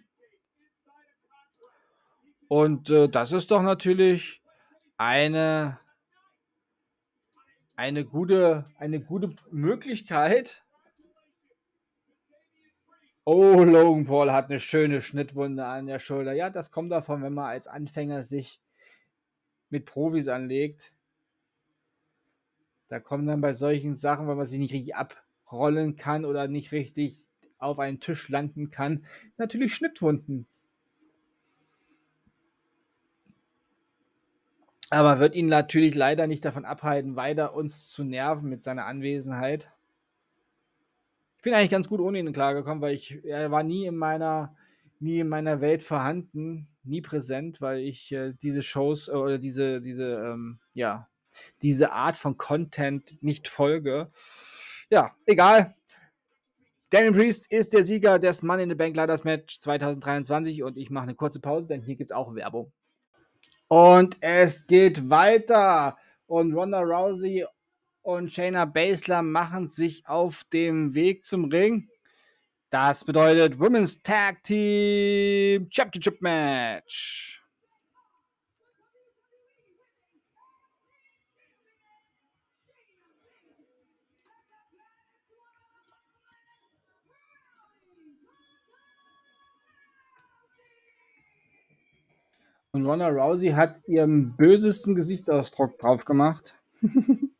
Und äh, das ist doch natürlich eine eine gute, eine gute Möglichkeit. Oh, Logan Paul hat eine schöne Schnittwunde an der Schulter. Ja, das kommt davon, wenn man als Anfänger sich mit Profis anlegt. Da kommen dann bei solchen Sachen, weil man sich nicht richtig abrollen kann oder nicht richtig auf einen Tisch landen kann, natürlich Schnittwunden. Aber wird ihn natürlich leider nicht davon abhalten, weiter uns zu nerven mit seiner Anwesenheit. Ich bin eigentlich ganz gut ohne ihn klargekommen, weil ich, er war nie in meiner, nie in meiner Welt vorhanden, nie präsent, weil ich äh, diese Shows äh, oder diese, diese, ähm, ja, diese Art von Content nicht folge. Ja, egal. Daniel Priest ist der Sieger des Money in the Bank Ladders Match 2023 und ich mache eine kurze Pause, denn hier gibt es auch Werbung. Und es geht weiter. Und Ronda Rousey und Shayna Baszler machen sich auf dem Weg zum Ring. Das bedeutet Women's Tag Team Championship Match. Und Ronda Rousey hat ihren bösesten Gesichtsausdruck drauf gemacht.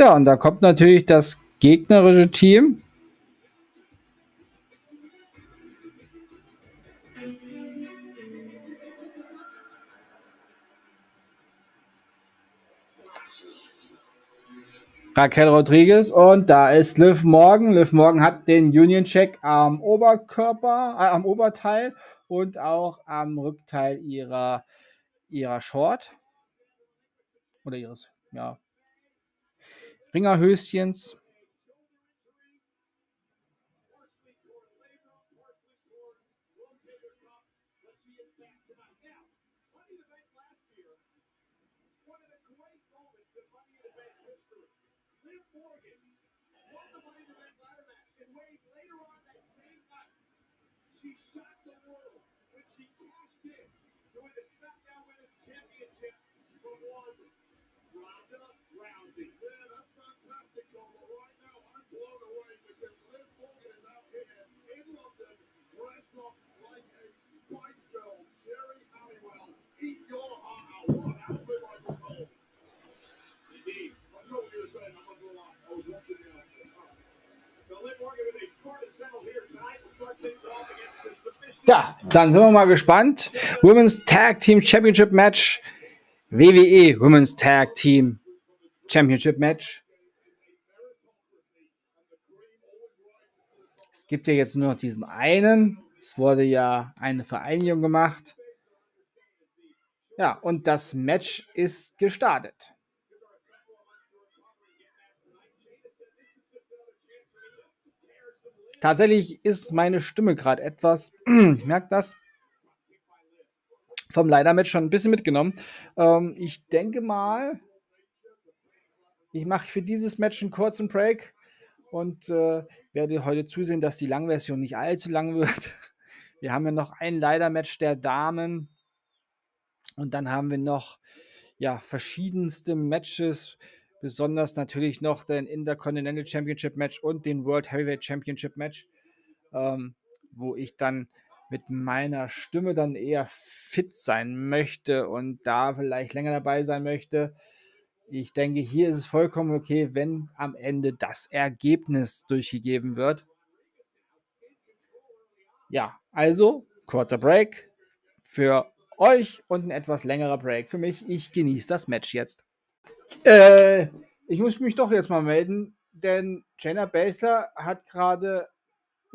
Ja, und da kommt natürlich das gegnerische Team. Raquel Rodriguez und da ist Liv Morgan. Liv Morgan hat den Union Check am Oberkörper, äh, am Oberteil und auch am Rückteil ihrer, ihrer Short oder ihres, ja, Ringerhöschens Ja, dann sind wir mal gespannt. Women's Tag Team Championship Match. WWE Women's Tag Team Championship Match. Es gibt ja jetzt nur noch diesen einen. Es wurde ja eine Vereinigung gemacht. Ja, und das Match ist gestartet. Tatsächlich ist meine Stimme gerade etwas, ich merke das, vom Leider-Match schon ein bisschen mitgenommen. Ähm, ich denke mal, ich mache für dieses Match einen kurzen Break und äh, werde heute zusehen, dass die Langversion nicht allzu lang wird. Wir haben ja noch ein Leider-Match der Damen und dann haben wir noch ja, verschiedenste Matches besonders natürlich noch den Intercontinental Championship Match und den World Heavyweight Championship Match, ähm, wo ich dann mit meiner Stimme dann eher fit sein möchte und da vielleicht länger dabei sein möchte. Ich denke, hier ist es vollkommen okay, wenn am Ende das Ergebnis durchgegeben wird. Ja, also kurzer Break für euch und ein etwas längerer Break für mich. Ich genieße das Match jetzt. Äh, ich muss mich doch jetzt mal melden, denn Jenna Baszler hat gerade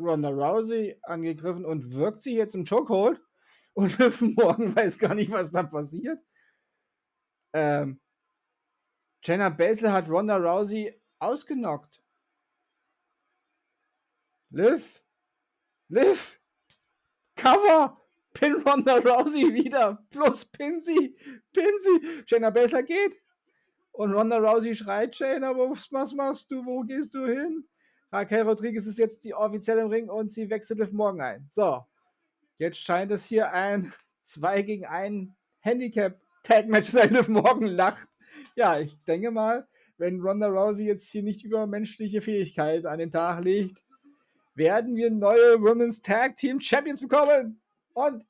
Ronda Rousey angegriffen und wirkt sie jetzt im Chokehold und Liv Morgan weiß gar nicht, was da passiert. Ähm, Jenna Baszler hat Ronda Rousey ausgenockt. Liv, Liv, Cover, Pin Ronda Rousey wieder, plus pin sie, pin sie. Jenna Baszler geht. Und Ronda Rousey schreit, Jenna, was machst du, wo gehst du hin? Raquel Rodriguez ist jetzt die offizielle im Ring und sie wechselt Liv Morgan ein. So, jetzt scheint es hier ein 2 gegen 1 Handicap Tag Match sein. Liv Morgan lacht. Ja, ich denke mal, wenn Ronda Rousey jetzt hier nicht übermenschliche Fähigkeit an den Tag legt, werden wir neue Women's Tag Team Champions bekommen. Und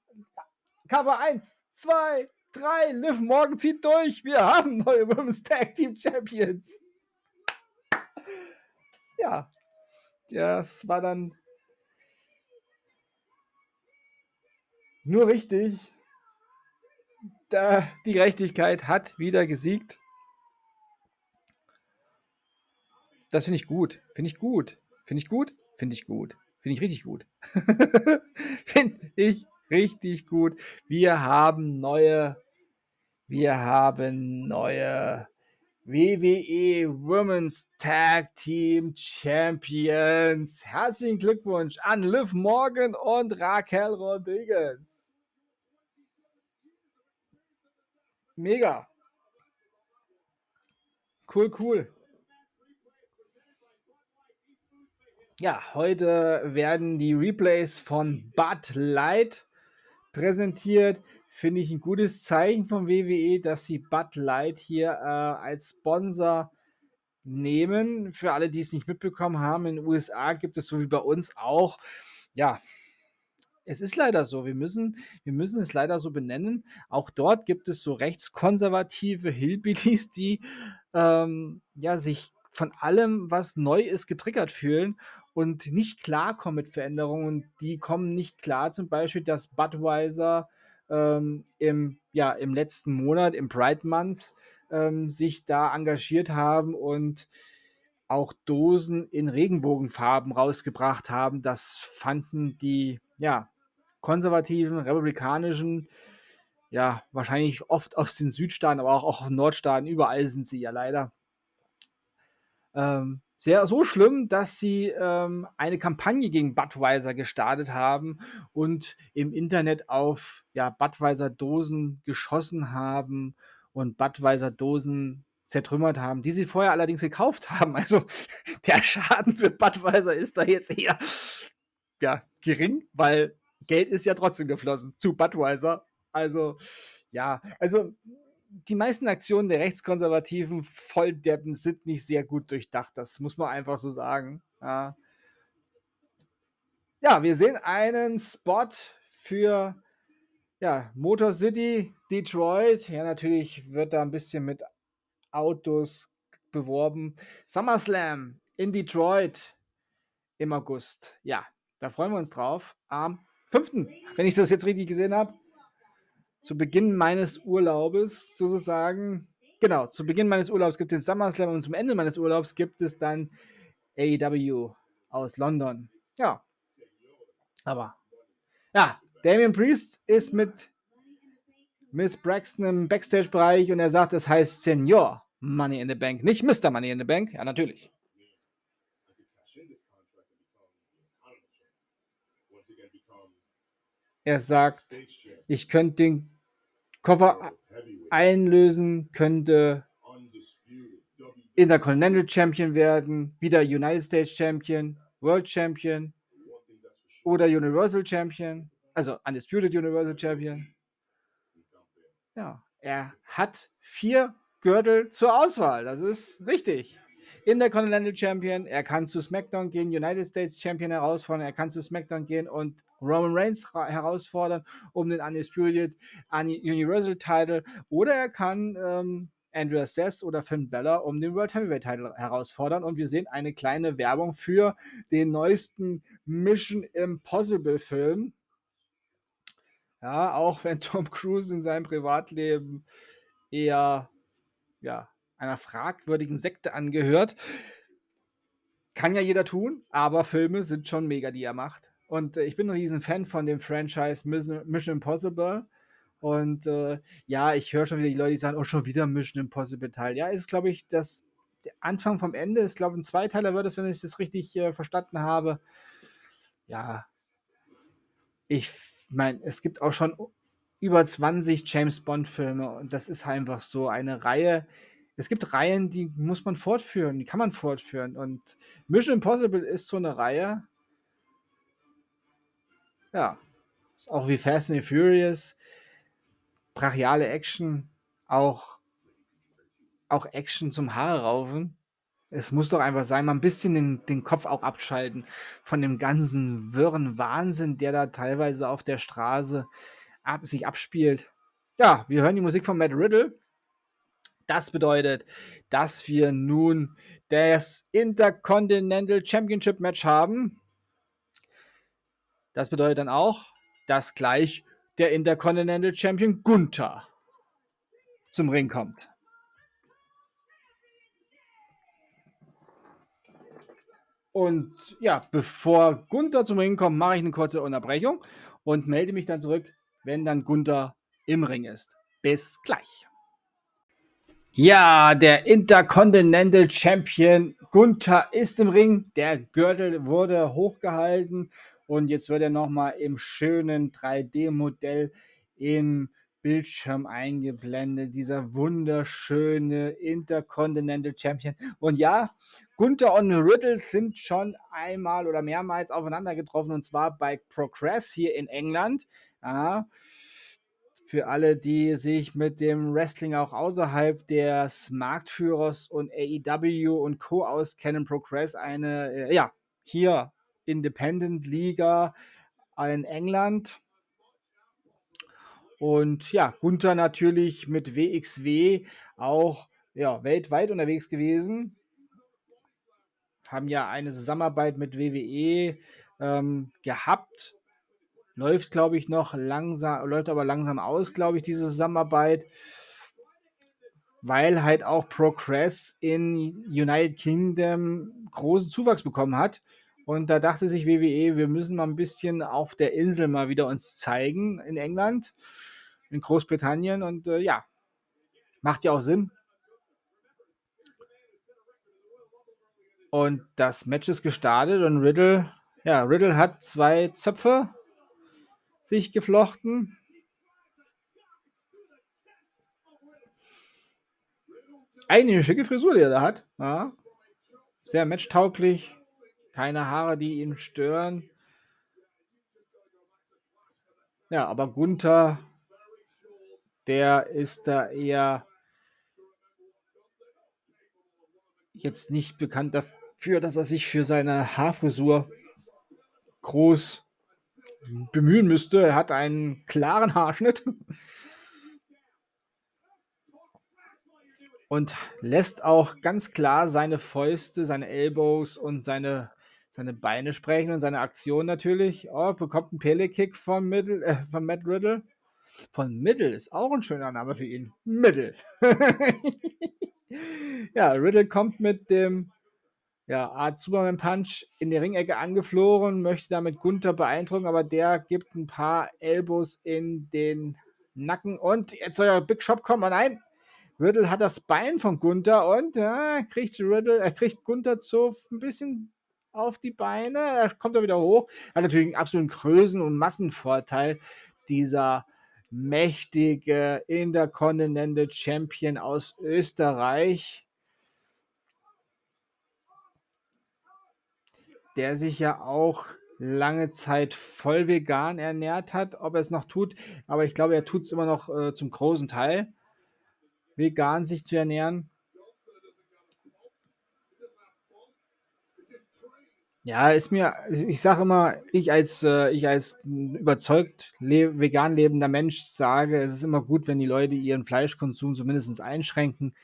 Cover 1, 2, 3, Liv Morgan zieht durch. Wir haben neue Women's Tag Team Champions. Ja, das war dann nur richtig. Da, die Gerechtigkeit hat wieder gesiegt. Das finde ich gut. Finde ich gut. Finde ich gut. Finde ich gut. Finde ich richtig gut. finde ich richtig gut. Wir haben neue, wir haben neue WWE Women's Tag Team Champions. Herzlichen Glückwunsch an Liv Morgan und Raquel Rodriguez. Mega. Cool, cool. Ja, heute werden die Replays von Bud Light präsentiert. Finde ich ein gutes Zeichen vom WWE, dass sie Bud Light hier äh, als Sponsor nehmen. Für alle, die es nicht mitbekommen haben, in den USA gibt es so wie bei uns auch, ja, es ist leider so. Wir müssen, wir müssen es leider so benennen. Auch dort gibt es so rechtskonservative Hillbillies, die ähm, ja, sich von allem, was neu ist, getriggert fühlen und nicht klarkommen mit Veränderungen. Die kommen nicht klar, zum Beispiel, dass Budweiser ähm, im, ja, im letzten Monat, im Pride Month, ähm, sich da engagiert haben und auch Dosen in Regenbogenfarben rausgebracht haben. Das fanden die ja, konservativen, republikanischen, ja, wahrscheinlich oft aus den Südstaaten, aber auch, auch Nordstaaten, überall sind sie ja leider. Ähm, sehr so schlimm, dass sie ähm, eine Kampagne gegen Budweiser gestartet haben und im Internet auf ja, Budweiser-Dosen geschossen haben und Budweiser-Dosen zertrümmert haben, die sie vorher allerdings gekauft haben. Also der Schaden für Budweiser ist da jetzt eher ja, gering, weil Geld ist ja trotzdem geflossen zu Budweiser. Also ja, also die meisten Aktionen der rechtskonservativen Volldeppen sind nicht sehr gut durchdacht. Das muss man einfach so sagen. Ja, ja wir sehen einen Spot für ja, Motor City Detroit. Ja, natürlich wird da ein bisschen mit Autos beworben. SummerSlam in Detroit im August. Ja, da freuen wir uns drauf. Am 5., wenn ich das jetzt richtig gesehen habe zu Beginn meines Urlaubes sozusagen, genau, zu Beginn meines Urlaubs gibt es SummerSlam und zum Ende meines Urlaubs gibt es dann AEW aus London. Ja. Aber, ja, Damien Priest ist mit Miss Braxton im Backstage-Bereich und er sagt, es heißt Senior Money in the Bank, nicht Mr. Money in the Bank. Ja, natürlich. Er sagt, ich könnte den Koffer einlösen, könnte Intercontinental Champion werden, wieder United States Champion, World Champion oder Universal Champion, also Undisputed Universal Champion. Ja, er hat vier Gürtel zur Auswahl. Das ist richtig. Intercontinental Champion, er kann zu SmackDown gehen, United States Champion herausfordern, er kann zu SmackDown gehen und Roman Reigns herausfordern um den Undisputed Universal Title. Oder er kann ähm, Andrew Sess oder Finn Bella um den World Heavyweight Title herausfordern. Und wir sehen eine kleine Werbung für den neuesten Mission Impossible Film. Ja, auch wenn Tom Cruise in seinem Privatleben eher ja, einer fragwürdigen Sekte angehört. Kann ja jeder tun, aber Filme sind schon mega, die er macht. Und äh, ich bin ein riesen Fan von dem Franchise Mission Impossible. Und äh, ja, ich höre schon wieder die Leute, die sagen, oh, schon wieder Mission Impossible Teil. Ja, ist, glaube ich, das Anfang vom Ende. Ist, glaube ich, ein Zweiteiler wird es, wenn ich das richtig äh, verstanden habe. Ja, ich meine, es gibt auch schon über 20 James Bond-Filme und das ist einfach so eine Reihe. Es gibt Reihen, die muss man fortführen, die kann man fortführen. Und Mission Impossible ist so eine Reihe. Ja, auch wie Fast and Furious brachiale Action, auch, auch Action zum Haare raufen. Es muss doch einfach sein, mal ein bisschen den, den Kopf auch abschalten von dem ganzen wirren Wahnsinn, der da teilweise auf der Straße ab, sich abspielt. Ja, wir hören die Musik von Matt Riddle. Das bedeutet, dass wir nun das Intercontinental Championship Match haben. Das bedeutet dann auch, dass gleich der Intercontinental Champion Gunther zum Ring kommt. Und ja, bevor Gunther zum Ring kommt, mache ich eine kurze Unterbrechung und melde mich dann zurück, wenn dann Gunther im Ring ist. Bis gleich. Ja, der Intercontinental Champion Gunther ist im Ring. Der Gürtel wurde hochgehalten und jetzt wird er nochmal im schönen 3D-Modell im Bildschirm eingeblendet. Dieser wunderschöne Intercontinental Champion. Und ja, Gunther und Riddle sind schon einmal oder mehrmals aufeinander getroffen und zwar bei Progress hier in England. Ja, für alle, die sich mit dem Wrestling auch außerhalb des Marktführers und AEW und Co. auskennen, Progress eine, äh, ja, hier Independent Liga in England. Und ja, Gunther natürlich mit WXW auch ja, weltweit unterwegs gewesen. Haben ja eine Zusammenarbeit mit WWE ähm, gehabt. Läuft, glaube ich, noch langsam, läuft aber langsam aus, glaube ich, diese Zusammenarbeit. Weil halt auch Progress in United Kingdom großen Zuwachs bekommen hat. Und da dachte sich WWE, wir müssen mal ein bisschen auf der Insel mal wieder uns zeigen in England, in Großbritannien. Und äh, ja, macht ja auch Sinn. Und das Match ist gestartet und Riddle, ja, Riddle hat zwei Zöpfe sich geflochten. Eine schicke Frisur, die er da hat. Ja. Sehr matchtauglich keine Haare, die ihn stören. Ja, aber Gunther, der ist da eher jetzt nicht bekannt dafür, dass er sich für seine Haarfrisur groß bemühen müsste. Er hat einen klaren Haarschnitt und lässt auch ganz klar seine Fäuste, seine Elbows und seine seine Beine sprechen und seine Aktion natürlich. Oh, bekommt einen Pele-Kick von, äh, von Matt Riddle. Von Middle ist auch ein schöner Name für ihn. Middle. ja, Riddle kommt mit dem ja, Art Superman Punch in die Ringecke angeflogen, möchte damit Gunther beeindrucken, aber der gibt ein paar Elbows in den Nacken und jetzt soll der Big Shop kommen. Oh nein, Riddle hat das Bein von Gunther und ja, kriegt Riddle, er kriegt Gunther so ein bisschen auf die Beine. Er kommt da wieder hoch. Hat natürlich einen absoluten Größen- und Massenvorteil. Dieser mächtige Intercontinental Champion aus Österreich. Der sich ja auch lange Zeit voll vegan ernährt hat, ob er es noch tut. Aber ich glaube, er tut es immer noch äh, zum großen Teil, vegan sich zu ernähren. Ja, ist mir, ich sage immer, ich als, äh, ich als überzeugt le vegan lebender Mensch sage, es ist immer gut, wenn die Leute ihren Fleischkonsum zumindest einschränken.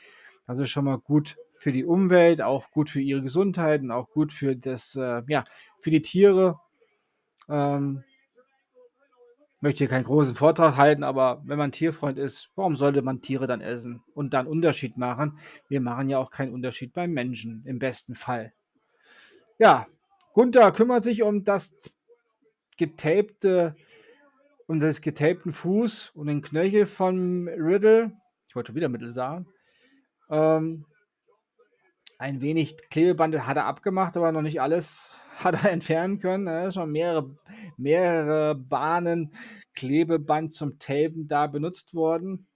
Das ist schon mal gut für die Umwelt, auch gut für ihre Gesundheit und auch gut für das, äh, ja, für die Tiere. Ähm, möchte hier keinen großen Vortrag halten, aber wenn man Tierfreund ist, warum sollte man Tiere dann essen und dann Unterschied machen? Wir machen ja auch keinen Unterschied beim Menschen, im besten Fall. Ja, Gunther kümmert sich um das getapte um das getapten Fuß und den Knöchel von Riddle, ich wollte schon wieder Mittel sagen, ähm, ein wenig Klebeband hat er abgemacht, aber noch nicht alles hat er entfernen können. Er ist schon mehrere, mehrere Bahnen Klebeband zum Tapen da benutzt worden.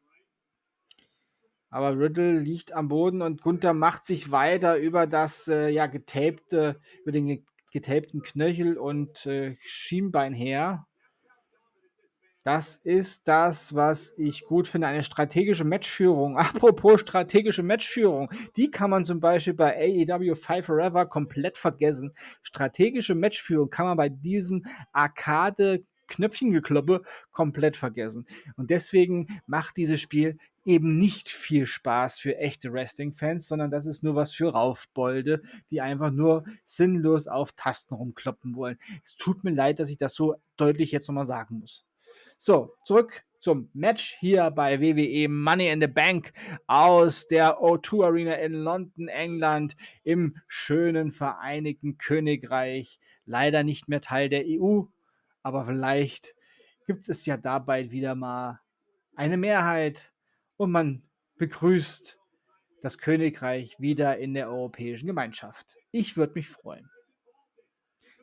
Aber Riddle liegt am Boden und Gunther macht sich weiter über das äh, ja getapte, über den getapten Knöchel und äh, Schienbein her. Das ist das, was ich gut finde, eine strategische Matchführung. Apropos strategische Matchführung, die kann man zum Beispiel bei AEW Five Forever komplett vergessen. Strategische Matchführung kann man bei diesem Arcade Knöpfchengekloppe komplett vergessen. Und deswegen macht dieses Spiel eben nicht viel Spaß für echte Wrestling-Fans, sondern das ist nur was für Raufbolde, die einfach nur sinnlos auf Tasten rumkloppen wollen. Es tut mir leid, dass ich das so deutlich jetzt nochmal sagen muss. So, zurück zum Match hier bei WWE Money in the Bank aus der O2 Arena in London, England, im schönen Vereinigten Königreich. Leider nicht mehr Teil der EU, aber vielleicht gibt es ja dabei wieder mal eine Mehrheit und man begrüßt das Königreich wieder in der Europäischen Gemeinschaft. Ich würde mich freuen.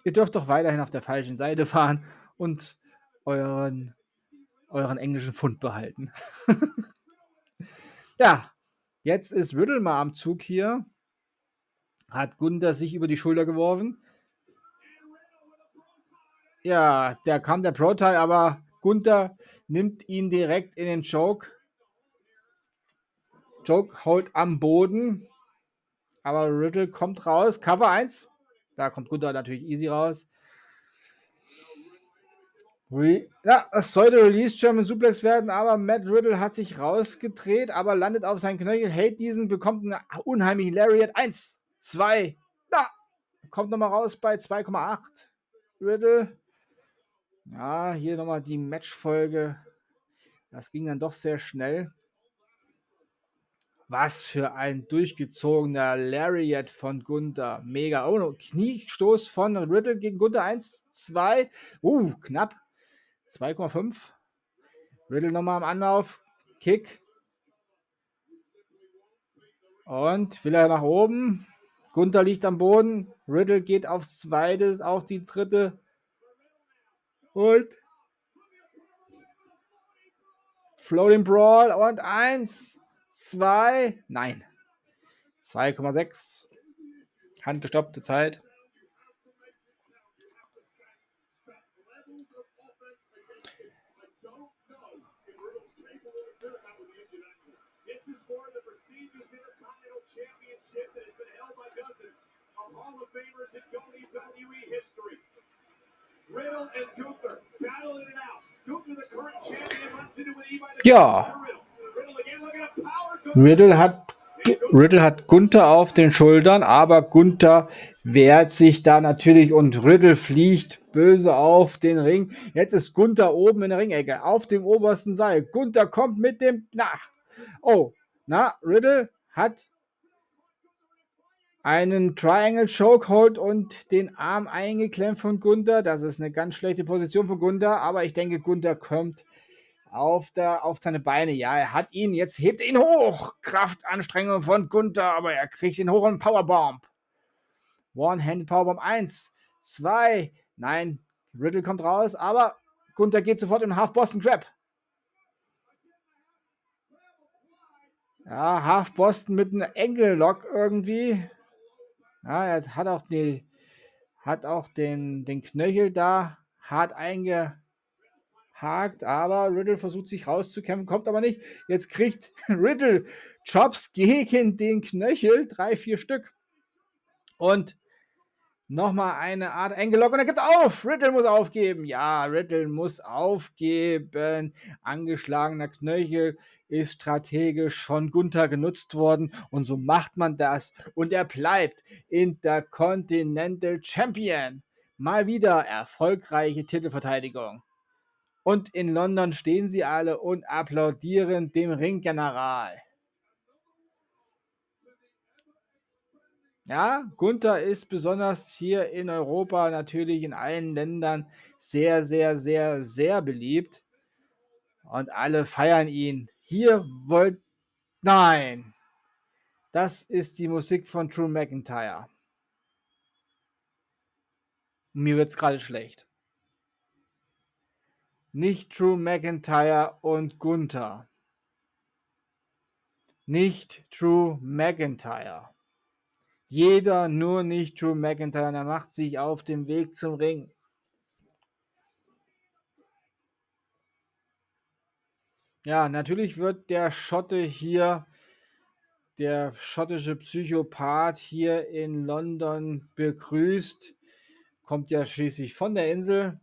Ihr dürft doch weiterhin auf der falschen Seite fahren und euren euren englischen Fund behalten. ja, jetzt ist Riddle mal am Zug hier. Hat Gunther sich über die Schulter geworfen. Ja, da kam der Pro-Teil, aber Gunther nimmt ihn direkt in den Choke. Joke holt am Boden. Aber Riddle kommt raus. Cover 1. Da kommt Gunther natürlich easy raus. Ja, es sollte Release German Suplex werden, aber Matt Riddle hat sich rausgedreht, aber landet auf seinen Knöchel, hält diesen, bekommt einen unheimlichen Lariat. Eins, zwei, da! Kommt nochmal raus bei 2,8. Riddle. Ja, hier nochmal die Matchfolge. Das ging dann doch sehr schnell. Was für ein durchgezogener Lariat von Gunther. Mega. Oh, Kniestoß von Riddle gegen Gunther. Eins, zwei. Uh, knapp. 2,5. Riddle nochmal am Anlauf. Kick. Und will er nach oben. Gunther liegt am Boden. Riddle geht aufs zweite, auf die dritte. Und Floating Brawl und eins, zwei, nein, 2,6. Handgestoppte Zeit. Hall of Famers in WWE history. Riddle and Gunther battling it out. Gunther, the current champion, runs into an E Ja. Riddle hat Riddle hat Gunther auf den Schultern, aber Gunther wehrt sich da natürlich und Riddle fliegt böse auf den Ring. Jetzt ist Gunther oben in der Ringecke auf dem obersten Seil. Gunther kommt mit dem na oh na Riddle hat einen Triangle Chokehold und den Arm eingeklemmt von Gunther. Das ist eine ganz schlechte Position von Gunther, aber ich denke, Gunther kommt auf, der, auf seine Beine. Ja, er hat ihn, jetzt hebt er ihn hoch. Kraftanstrengung von Gunther, aber er kriegt ihn hoch und Powerbomb. One-Handed Powerbomb 1, 2, nein, Riddle kommt raus, aber Gunther geht sofort in Half Boston Trap. Ja, Half Boston mit einem Engel Lock irgendwie. Ja, er hat auch, die, hat auch den, den Knöchel da hart eingehakt, aber Riddle versucht sich rauszukämpfen, kommt aber nicht. Jetzt kriegt Riddle Chops gegen den Knöchel, drei, vier Stück. Und Nochmal eine Art Engelock und er gibt auf. Riddle muss aufgeben. Ja, Riddle muss aufgeben. Angeschlagener Knöchel ist strategisch von Gunther genutzt worden und so macht man das. Und er bleibt Intercontinental Champion. Mal wieder erfolgreiche Titelverteidigung. Und in London stehen sie alle und applaudieren dem Ringgeneral. Ja, Gunther ist besonders hier in Europa natürlich in allen Ländern sehr, sehr, sehr, sehr beliebt. Und alle feiern ihn. Hier wollt. Nein! Das ist die Musik von Drew McIntyre. Mir wird's gerade schlecht. Nicht Drew McIntyre und Gunther. Nicht Drew McIntyre. Jeder nur nicht Drew McIntyre. Und er macht sich auf den Weg zum Ring. Ja, natürlich wird der Schotte hier, der schottische Psychopath hier in London begrüßt. Kommt ja schließlich von der Insel.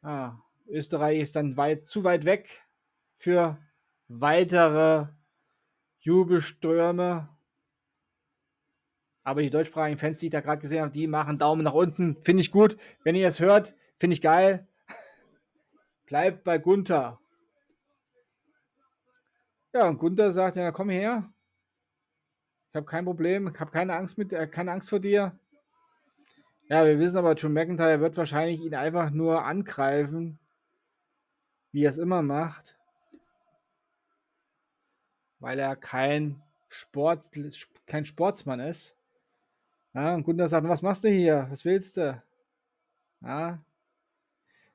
Ah, Österreich ist dann weit, zu weit weg für weitere Jubelstürme. Aber die deutschsprachigen Fans, die ich da gerade gesehen habe, die machen Daumen nach unten. Finde ich gut. Wenn ihr es hört, finde ich geil. Bleibt bei Gunther. Ja, und Gunther sagt, ja, komm her. Ich habe kein Problem, ich habe keine Angst mit, äh, keine Angst vor dir. Ja, wir wissen aber, John McIntyre wird wahrscheinlich ihn einfach nur angreifen, wie er es immer macht, weil er kein, Sport, kein Sportsmann ist. Ja, und Gunther sagt, was machst du hier? Was willst du? Ja,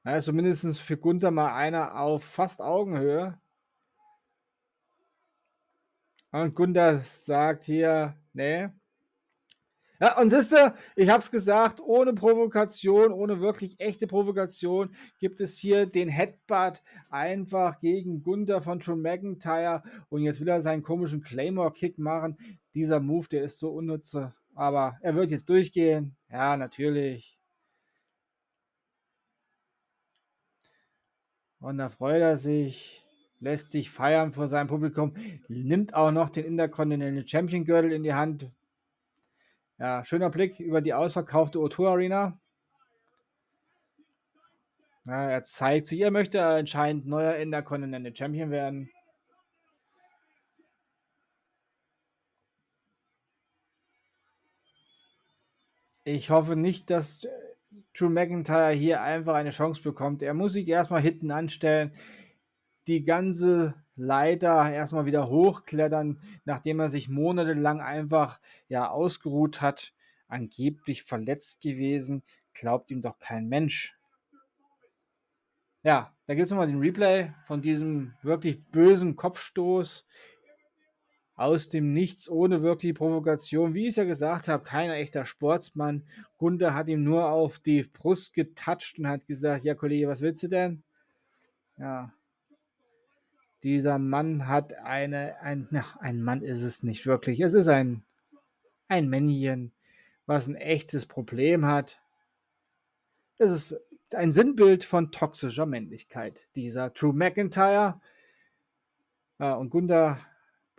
ja zumindest für Gunther mal einer auf fast Augenhöhe. Und Gunther sagt hier, nee. Ja, und siehst du, ich habe es gesagt, ohne Provokation, ohne wirklich echte Provokation gibt es hier den Headbutt einfach gegen Gunther von Drew McIntyre und jetzt will er seinen komischen Claymore-Kick machen. Dieser Move, der ist so unnütz, aber er wird jetzt durchgehen. Ja, natürlich. Und da freut er sich lässt sich feiern vor seinem Publikum, nimmt auch noch den Intercontinental Champion Gürtel in die Hand. Ja, schöner Blick über die ausverkaufte O2 Arena. Ja, er zeigt sich, er möchte anscheinend neuer Intercontinental Champion werden. Ich hoffe nicht, dass Drew McIntyre hier einfach eine Chance bekommt. Er muss sich erstmal hinten anstellen die ganze Leiter erstmal wieder hochklettern, nachdem er sich monatelang einfach ja ausgeruht hat, angeblich verletzt gewesen, glaubt ihm doch kein Mensch. Ja, da gibt es nochmal den Replay von diesem wirklich bösen Kopfstoß aus dem Nichts ohne wirkliche Provokation. Wie ich es ja gesagt habe, kein echter Sportsmann. Gunther hat ihm nur auf die Brust getatscht und hat gesagt, ja Kollege, was willst du denn? Ja, dieser Mann hat eine, ein, ach, ein Mann ist es nicht wirklich. Es ist ein, ein Männchen, was ein echtes Problem hat. Es ist ein Sinnbild von toxischer Männlichkeit. Dieser Drew McIntyre. Ja, und Gunther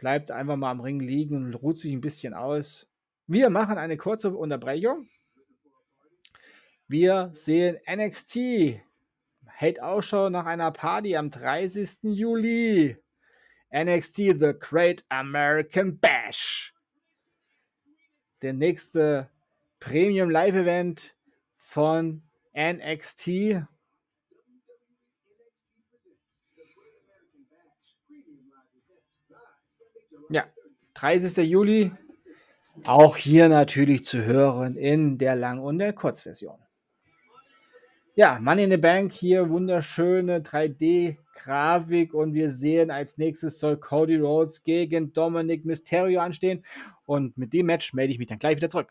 bleibt einfach mal am Ring liegen und ruht sich ein bisschen aus. Wir machen eine kurze Unterbrechung. Wir sehen NXT hält Ausschau nach einer Party am 30. Juli. NXT The Great American Bash. Der nächste Premium Live Event von NXT. Ja, 30. Juli. Auch hier natürlich zu hören in der Lang- und der Kurzversion. Ja, Money in the Bank hier, wunderschöne 3D-Grafik und wir sehen als nächstes soll Cody Rhodes gegen Dominic Mysterio anstehen und mit dem Match melde ich mich dann gleich wieder zurück.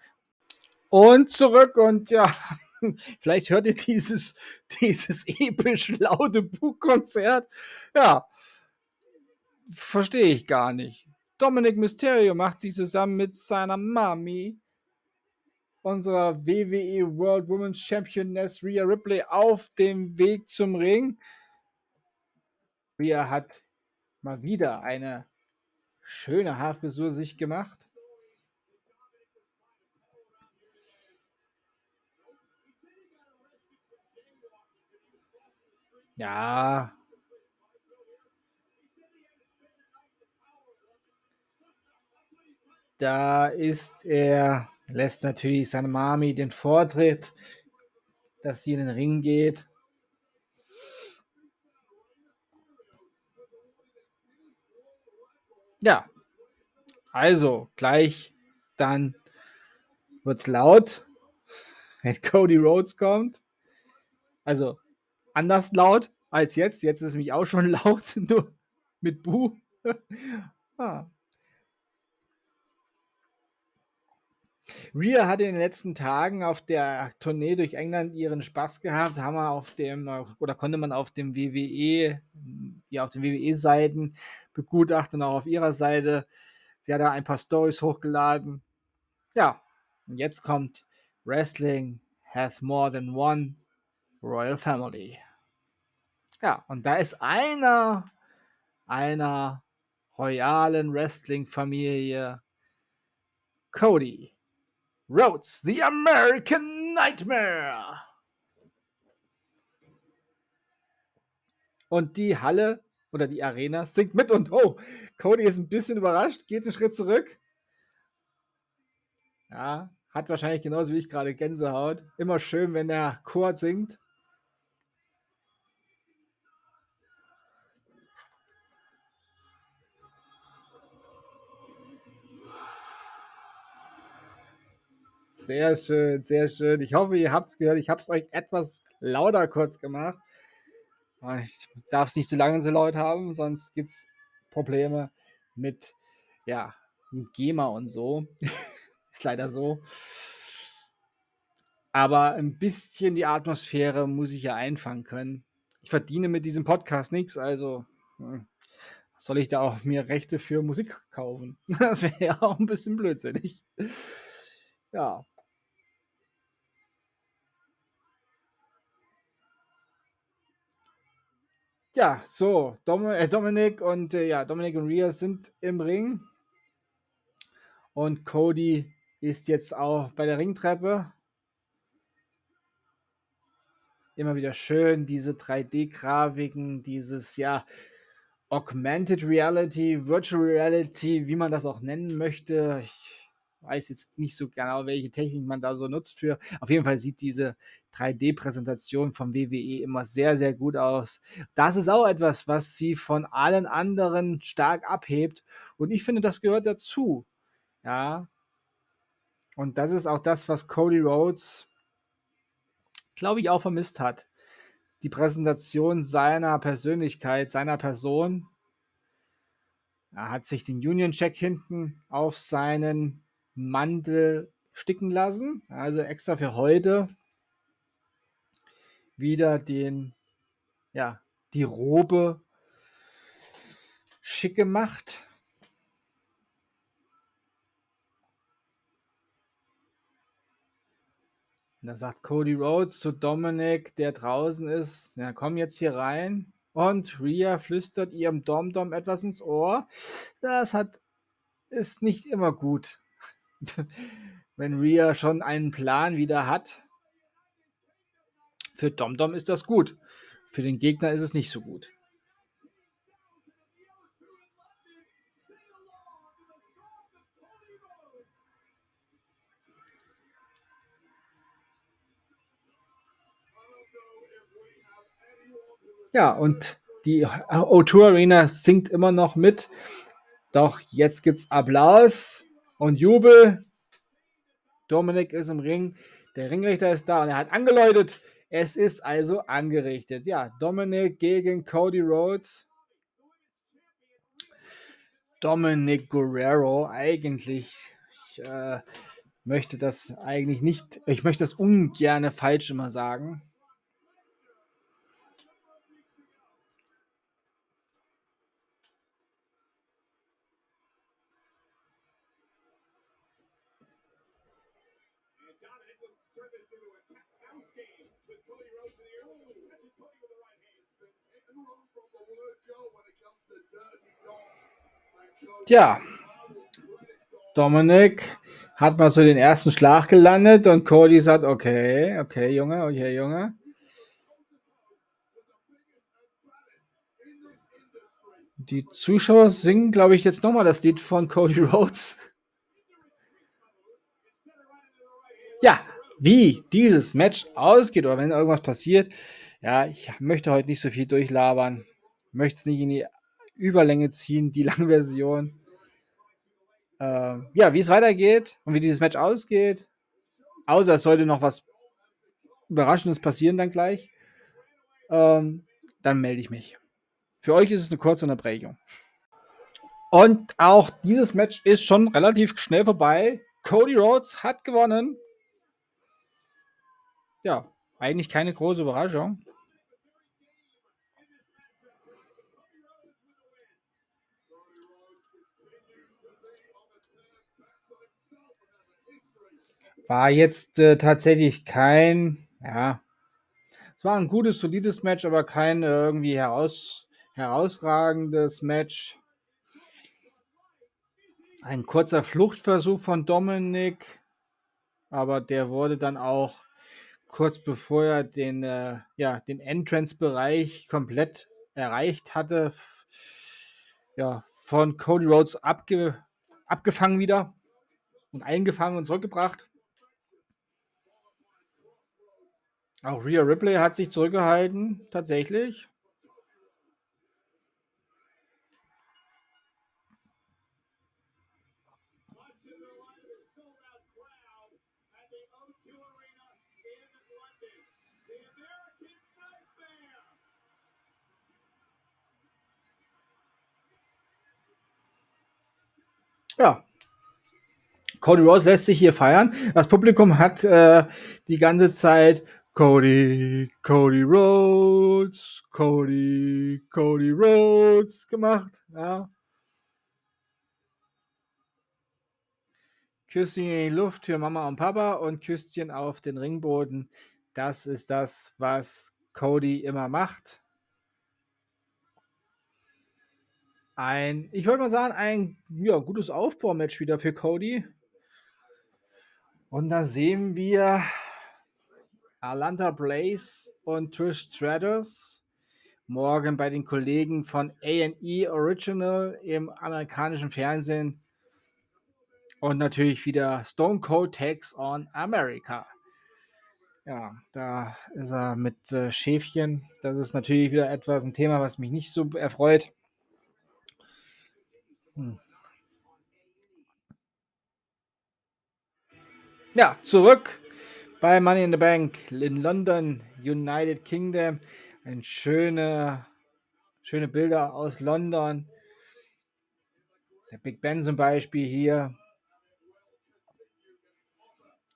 Und zurück und ja, vielleicht hört ihr dieses, dieses episch laute Buchkonzert. Ja, verstehe ich gar nicht. Dominic Mysterio macht sich zusammen mit seiner Mami unserer WWE World Women's Championess Rhea Ripley auf dem Weg zum Ring. Rhea hat mal wieder eine schöne Haarfrisur sich gemacht. Ja. Da ist er, lässt natürlich seine Mami den Vortritt, dass sie in den Ring geht. Ja, also gleich dann wird's laut, wenn Cody Rhodes kommt. Also anders laut als jetzt. Jetzt ist es mich auch schon laut, nur mit Bu. ah. Rhea hatte in den letzten Tagen auf der Tournee durch England ihren Spaß gehabt, haben wir auf dem, oder konnte man auf dem WWE, ja, auf den WWE-Seiten begutachten, auch auf ihrer Seite. Sie hat da ein paar Stories hochgeladen. Ja, und jetzt kommt Wrestling hath more than one Royal Family. Ja, und da ist einer, einer royalen Wrestling-Familie Cody Rhodes, the American Nightmare. Und die Halle oder die Arena singt mit und oh, Cody ist ein bisschen überrascht, geht einen Schritt zurück. Ja, hat wahrscheinlich genauso wie ich gerade Gänsehaut. Immer schön, wenn der Chor singt. Sehr schön, sehr schön. Ich hoffe, ihr habt es gehört. Ich habe es euch etwas lauter kurz gemacht. Ich darf es nicht zu lange so laut haben, sonst gibt es Probleme mit ja, GEMA und so. Ist leider so. Aber ein bisschen die Atmosphäre muss ich ja einfangen können. Ich verdiene mit diesem Podcast nichts, also hm, soll ich da auch mir Rechte für Musik kaufen? Das wäre ja auch ein bisschen blödsinnig. Ja. Ja, so, Dom äh, Dominik und äh, ja, Dominik und Rhea sind im Ring. Und Cody ist jetzt auch bei der Ringtreppe. Immer wieder schön, diese 3D-Grafiken, dieses ja Augmented Reality, Virtual Reality, wie man das auch nennen möchte. Ich weiß jetzt nicht so genau, welche Technik man da so nutzt für. Auf jeden Fall sieht diese 3D-Präsentation vom WWE immer sehr, sehr gut aus. Das ist auch etwas, was sie von allen anderen stark abhebt. Und ich finde, das gehört dazu. Ja. Und das ist auch das, was Cody Rhodes, glaube ich, auch vermisst hat. Die Präsentation seiner Persönlichkeit, seiner Person. Er hat sich den Union Check hinten auf seinen Mantel sticken lassen. Also extra für heute wieder den, ja, die Robe schick gemacht. Und da sagt Cody Rhodes zu Dominic, der draußen ist, ja, komm jetzt hier rein. Und Rhea flüstert ihrem Dom-Dom etwas ins Ohr. Das hat, ist nicht immer gut. wenn Rhea schon einen Plan wieder hat. Für DomDom ist das gut. Für den Gegner ist es nicht so gut. Ja, und die O2 Arena singt immer noch mit. Doch jetzt gibt es Applaus und Jubel. Dominik ist im Ring. Der Ringrichter ist da und er hat angeläutet. Es ist also angerichtet. Ja, Dominik gegen Cody Rhodes. Dominic Guerrero, eigentlich, ich äh, möchte das eigentlich nicht, ich möchte das ungern falsch immer sagen. Tja, Dominik hat mal so den ersten Schlag gelandet und Cody sagt, okay, okay, Junge, okay, Junge. Die Zuschauer singen, glaube ich, jetzt nochmal das Lied von Cody Rhodes. Ja, wie dieses Match ausgeht oder wenn irgendwas passiert, ja, ich möchte heute nicht so viel durchlabern. Möchte es nicht in die Überlänge ziehen, die lange Version. Äh, ja, wie es weitergeht und wie dieses Match ausgeht. Außer es sollte noch was Überraschendes passieren dann gleich. Ähm, dann melde ich mich. Für euch ist es eine kurze Unterbrechung. Und auch dieses Match ist schon relativ schnell vorbei. Cody Rhodes hat gewonnen. Ja, eigentlich keine große Überraschung. War jetzt äh, tatsächlich kein, ja, es war ein gutes, solides Match, aber kein äh, irgendwie heraus, herausragendes Match. Ein kurzer Fluchtversuch von Dominik, aber der wurde dann auch kurz bevor er den, äh, ja, den Entrance-Bereich komplett erreicht hatte, ja, von Cody Rhodes abge abgefangen wieder und eingefangen und zurückgebracht. Auch Rhea Ripley hat sich zurückgehalten, tatsächlich. Ja. Cody Rhodes lässt sich hier feiern. Das Publikum hat äh, die ganze Zeit Cody, Cody Rhodes, Cody, Cody Rhodes gemacht. Ja. Küsschen in die Luft für Mama und Papa und Küsschen auf den Ringboden. Das ist das, was Cody immer macht. Ein, ich wollte mal sagen, ein ja, gutes Aufbaumatch wieder für Cody. Und da sehen wir Alanta Blaze und Trish Stratus morgen bei den Kollegen von A&E Original im amerikanischen Fernsehen und natürlich wieder Stone Cold Takes on America. Ja, da ist er mit äh, Schäfchen. Das ist natürlich wieder etwas ein Thema, was mich nicht so erfreut. Hm. Ja, zurück bei Money in the Bank in London, United Kingdom. Ein schöne, schöne Bilder aus London. Der Big Ben zum Beispiel hier.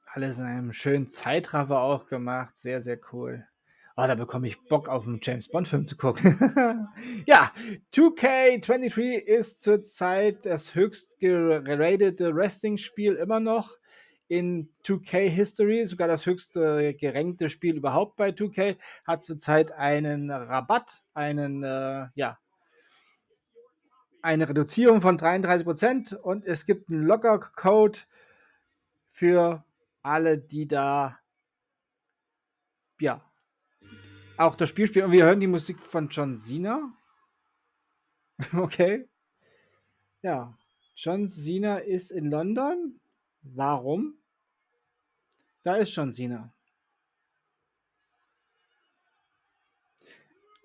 Alles in einem schönen Zeitraffer auch gemacht. Sehr, sehr cool. Oh, da bekomme ich Bock auf einen James Bond Film zu gucken. ja, 2K23 ist zurzeit das höchst geratete Wrestling-Spiel immer noch in 2K History, sogar das höchste gerankte Spiel überhaupt bei 2K, hat zurzeit einen Rabatt, einen, äh, ja, eine Reduzierung von 33% und es gibt einen Locker-Code für alle, die da, ja, auch das Spiel spielen. Und wir hören die Musik von John Cena. okay. Ja, John Cena ist in London. Warum? Da ist John Cena.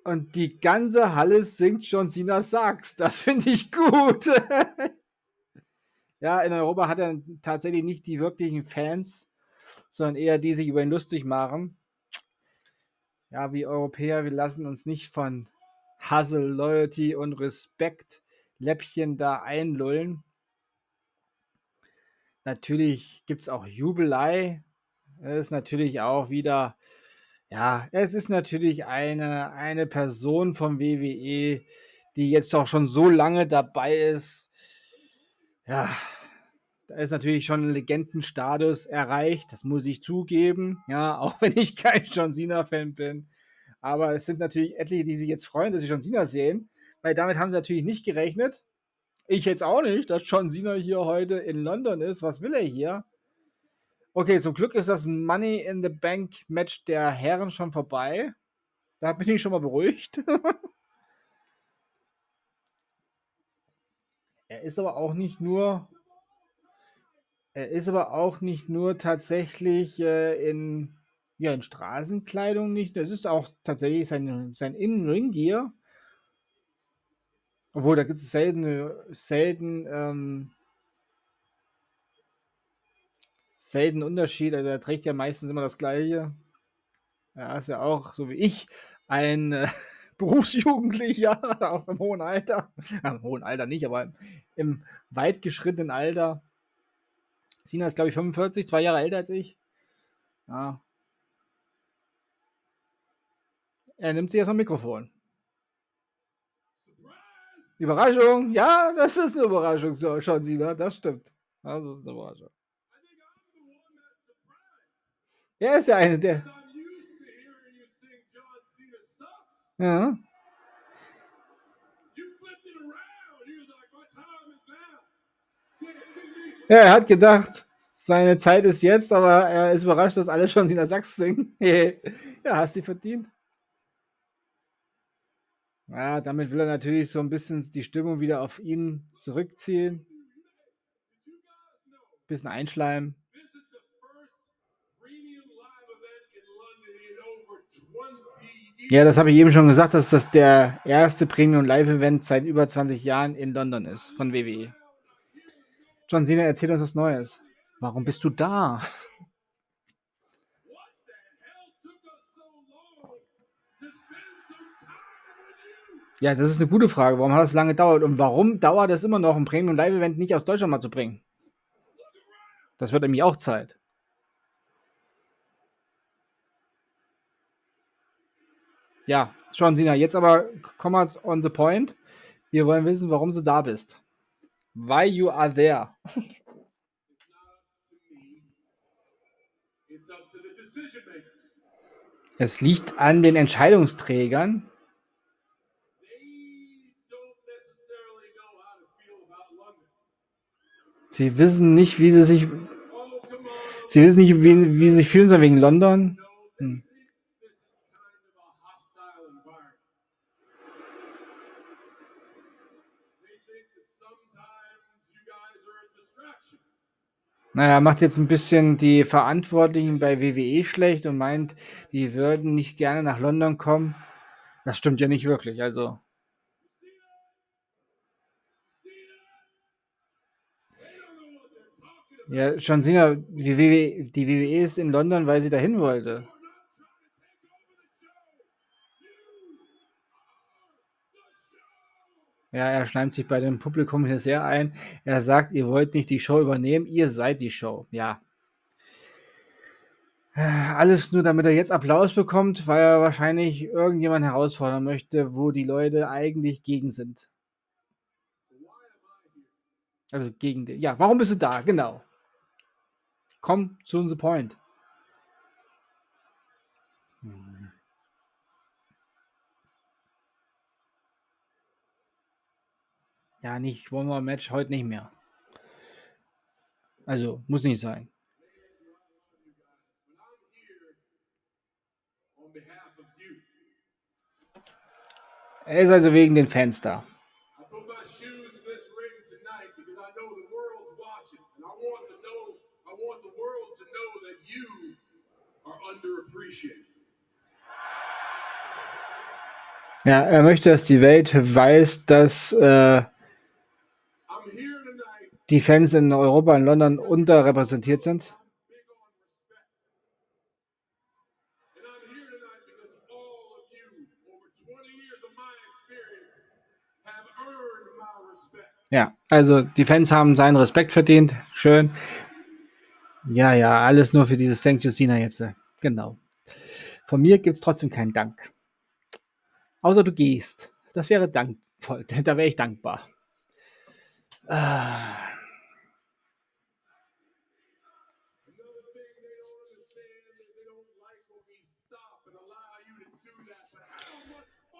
Und die ganze Halle singt John Cena Sax. Das finde ich gut. ja, in Europa hat er tatsächlich nicht die wirklichen Fans, sondern eher die sich über ihn lustig machen. Ja, wie Europäer, wir lassen uns nicht von Hustle, Loyalty und Respekt Läppchen da einlullen. Natürlich gibt es auch Jubelei. Es ist natürlich auch wieder, ja, es ist natürlich eine, eine Person vom WWE, die jetzt auch schon so lange dabei ist. Ja, da ist natürlich schon ein Legendenstatus erreicht, das muss ich zugeben. Ja, auch wenn ich kein John Cena-Fan bin. Aber es sind natürlich etliche, die sich jetzt freuen, dass sie John Cena sehen, weil damit haben sie natürlich nicht gerechnet. Ich jetzt auch nicht, dass John Cena hier heute in London ist. Was will er hier? Okay, zum Glück ist das Money in the Bank Match der Herren schon vorbei. Da bin ich schon mal beruhigt. er ist aber auch nicht nur Er ist aber auch nicht nur tatsächlich äh, in, ja, in Straßenkleidung nicht. Das ist auch tatsächlich sein, sein Innenring-Gear. Obwohl, da gibt es selten, selten, ähm, selten Unterschied. Also er trägt ja meistens immer das Gleiche. Er ist ja auch, so wie ich, ein äh, Berufsjugendlicher, auch im hohen Alter. Im hohen Alter nicht, aber im, im weit geschrittenen Alter. Sina ist, glaube ich, 45, zwei Jahre älter als ich. Ja. Er nimmt sich jetzt ein Mikrofon. Überraschung, ja, das ist eine Überraschung, schon Sina, das stimmt. Das ist eine Überraschung. Er ist ja eine der. Ja. Ja, er hat gedacht, seine Zeit ist jetzt, aber er ist überrascht, dass alle schon Sina Sachs singen. ja, hast du verdient. Ja, damit will er natürlich so ein bisschen die Stimmung wieder auf ihn zurückziehen. Bisschen einschleimen. Ja, das habe ich eben schon gesagt, dass das der erste Premium Live Event seit über 20 Jahren in London ist von WWE. John Cena, erzähl uns was Neues. Warum bist du da? Ja, das ist eine gute Frage. Warum hat das lange gedauert? Und warum dauert es immer noch, ein Premium Live Event nicht aus Deutschland mal zu bringen? Das wird nämlich auch Zeit. Ja, schon, Sina. Jetzt aber komm mal on the point. Wir wollen wissen, warum du da bist. Why you are there. Es liegt an den Entscheidungsträgern. Sie wissen nicht, wie sie sich. Sie wissen nicht, wie, wie sie sich fühlen sollen wegen London. Hm. Naja, macht jetzt ein bisschen die Verantwortlichen bei WWE schlecht und meint, die würden nicht gerne nach London kommen. Das stimmt ja nicht wirklich, also. Ja, John Cena, die WWE, die WWE ist in London, weil sie dahin wollte. Ja, er schleimt sich bei dem Publikum hier sehr ein. Er sagt, ihr wollt nicht die Show übernehmen, ihr seid die Show. Ja. Alles nur, damit er jetzt Applaus bekommt, weil er wahrscheinlich irgendjemand herausfordern möchte, wo die Leute eigentlich gegen sind. Also gegen den. Ja, warum bist du da? Genau. Komm zu the point. Ja, nicht One-More-Match, heute nicht mehr. Also, muss nicht sein. Er ist also wegen den Fans da. Ja, er möchte, dass die Welt weiß, dass äh, die Fans in Europa, in London unterrepräsentiert sind? Ja, also die Fans haben seinen Respekt verdient. Schön. Ja, ja, alles nur für dieses St. Justina jetzt. Genau. Von mir gibt es trotzdem keinen Dank. Außer du gehst. Das wäre dankvoll. Da wäre ich dankbar. Ah.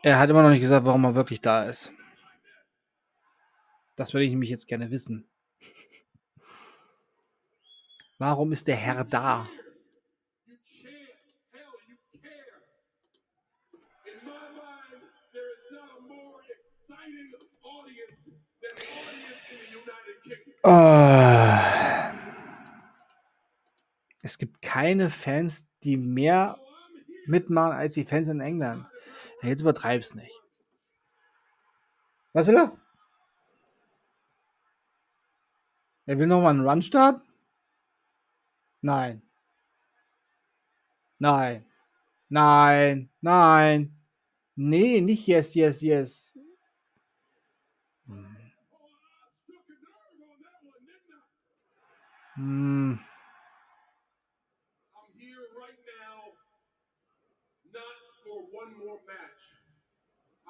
Er hat immer noch nicht gesagt, warum er wirklich da ist. Das würde ich nämlich jetzt gerne wissen. Warum ist der Herr da? Oh. keine Fans, die mehr mitmachen als die Fans in England. Ja, jetzt übertreib's nicht. Was will er? Er will nochmal einen Run starten? Nein. Nein. Nein. Nein. Nee, nicht yes, yes, yes. Hm. Hm.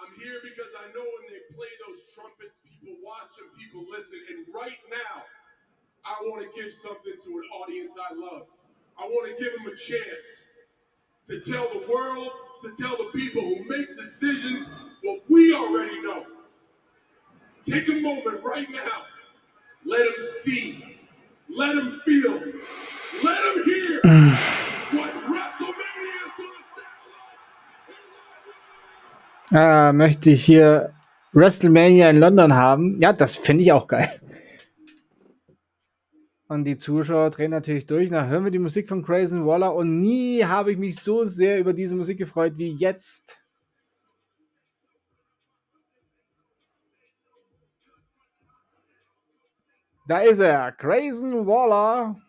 I'm here because I know when they play those trumpets, people watch and people listen. And right now, I want to give something to an audience I love. I want to give them a chance to tell the world, to tell the people who make decisions what we already know. Take a moment right now. Let them see. Let them feel. Let them hear what WrestleMania is going to äh, möchte ich hier WrestleMania in London haben. Ja, das finde ich auch geil. Und die Zuschauer drehen natürlich durch. Da hören wir die Musik von Grayson Waller und nie habe ich mich so sehr über diese Musik gefreut wie jetzt. Da ist er, Grayson Waller.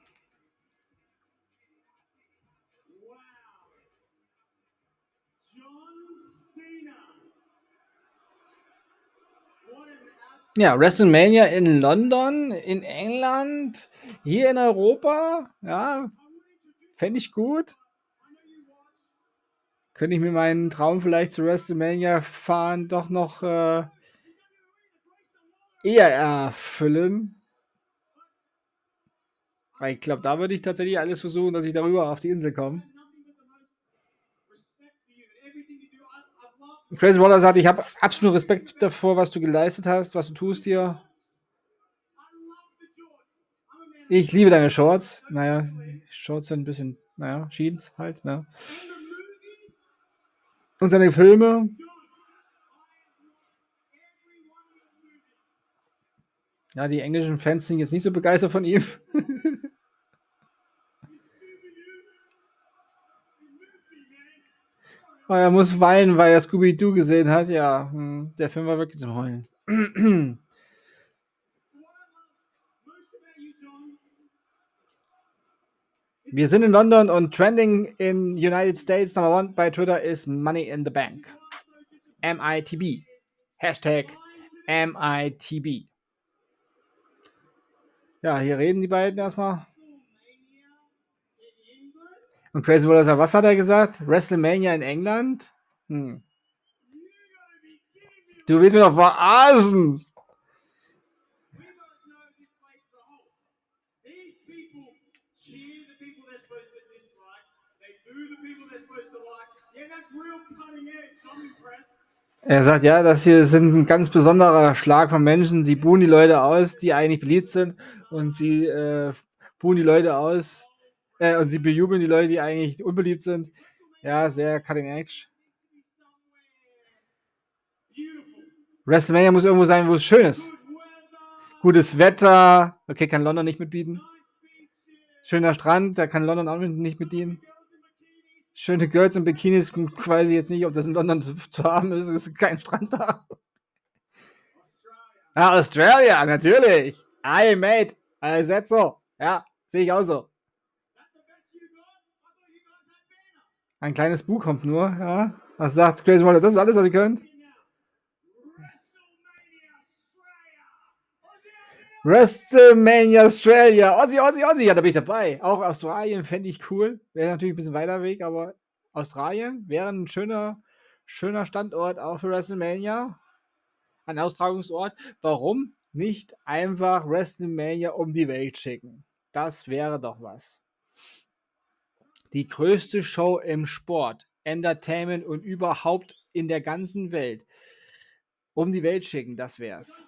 Ja, WrestleMania in London, in England, hier in Europa, ja, fände ich gut. Könnte ich mir meinen Traum vielleicht zu WrestleMania fahren doch noch äh, eher erfüllen. Weil ich glaube, da würde ich tatsächlich alles versuchen, dass ich darüber auf die Insel komme. Crazy Waller sagt, ich habe absolut Respekt davor, was du geleistet hast, was du tust hier. Ich liebe deine Shorts. Naja, Shorts sind ein bisschen, naja, Jeans halt, ne? Und seine Filme. Ja, die englischen Fans sind jetzt nicht so begeistert von ihm. Oh, er muss weinen, weil er Scooby-Doo gesehen hat. Ja, hm, der Film war wirklich zum Heulen. Wir sind in London und trending in United States Number One bei Twitter ist Money in the Bank. MITB. Hashtag MITB. Ja, hier reden die beiden erstmal. Und Crazy Waller sagt, was hat er gesagt? WrestleMania in England? Hm. Du willst mich doch verarschen. Er sagt, ja, das hier sind ein ganz besonderer Schlag von Menschen. Sie buhen die Leute aus, die eigentlich beliebt sind, und sie äh, buhen die Leute aus, äh, und sie bejubeln die Leute, die eigentlich unbeliebt sind. Ja, sehr cutting edge. WrestleMania muss irgendwo sein, wo es schön ist. Gutes Wetter. Okay, kann London nicht mitbieten. Schöner Strand, da kann London auch nicht mitdienen. Schöne Girls in Bikinis, quasi jetzt nicht, ob das in London zu, zu haben ist. Es ist kein Strand da. Ah, Australia, natürlich. I mate. Said so. Ja, sehe ich auch so. Ein kleines Buch kommt nur, ja. Was sagt Crazy Waller? Das ist alles, was ihr könnt. WrestleMania Australia. Aussie, Aussie, Aussie. Ja, da bin ich dabei. Auch Australien fände ich cool. Wäre natürlich ein bisschen weiter Weg, aber Australien wäre ein schöner, schöner Standort auch für WrestleMania. Ein Austragungsort. Warum nicht einfach WrestleMania um die Welt schicken? Das wäre doch was die größte Show im Sport, Entertainment und überhaupt in der ganzen Welt um die Welt schicken, das wär's.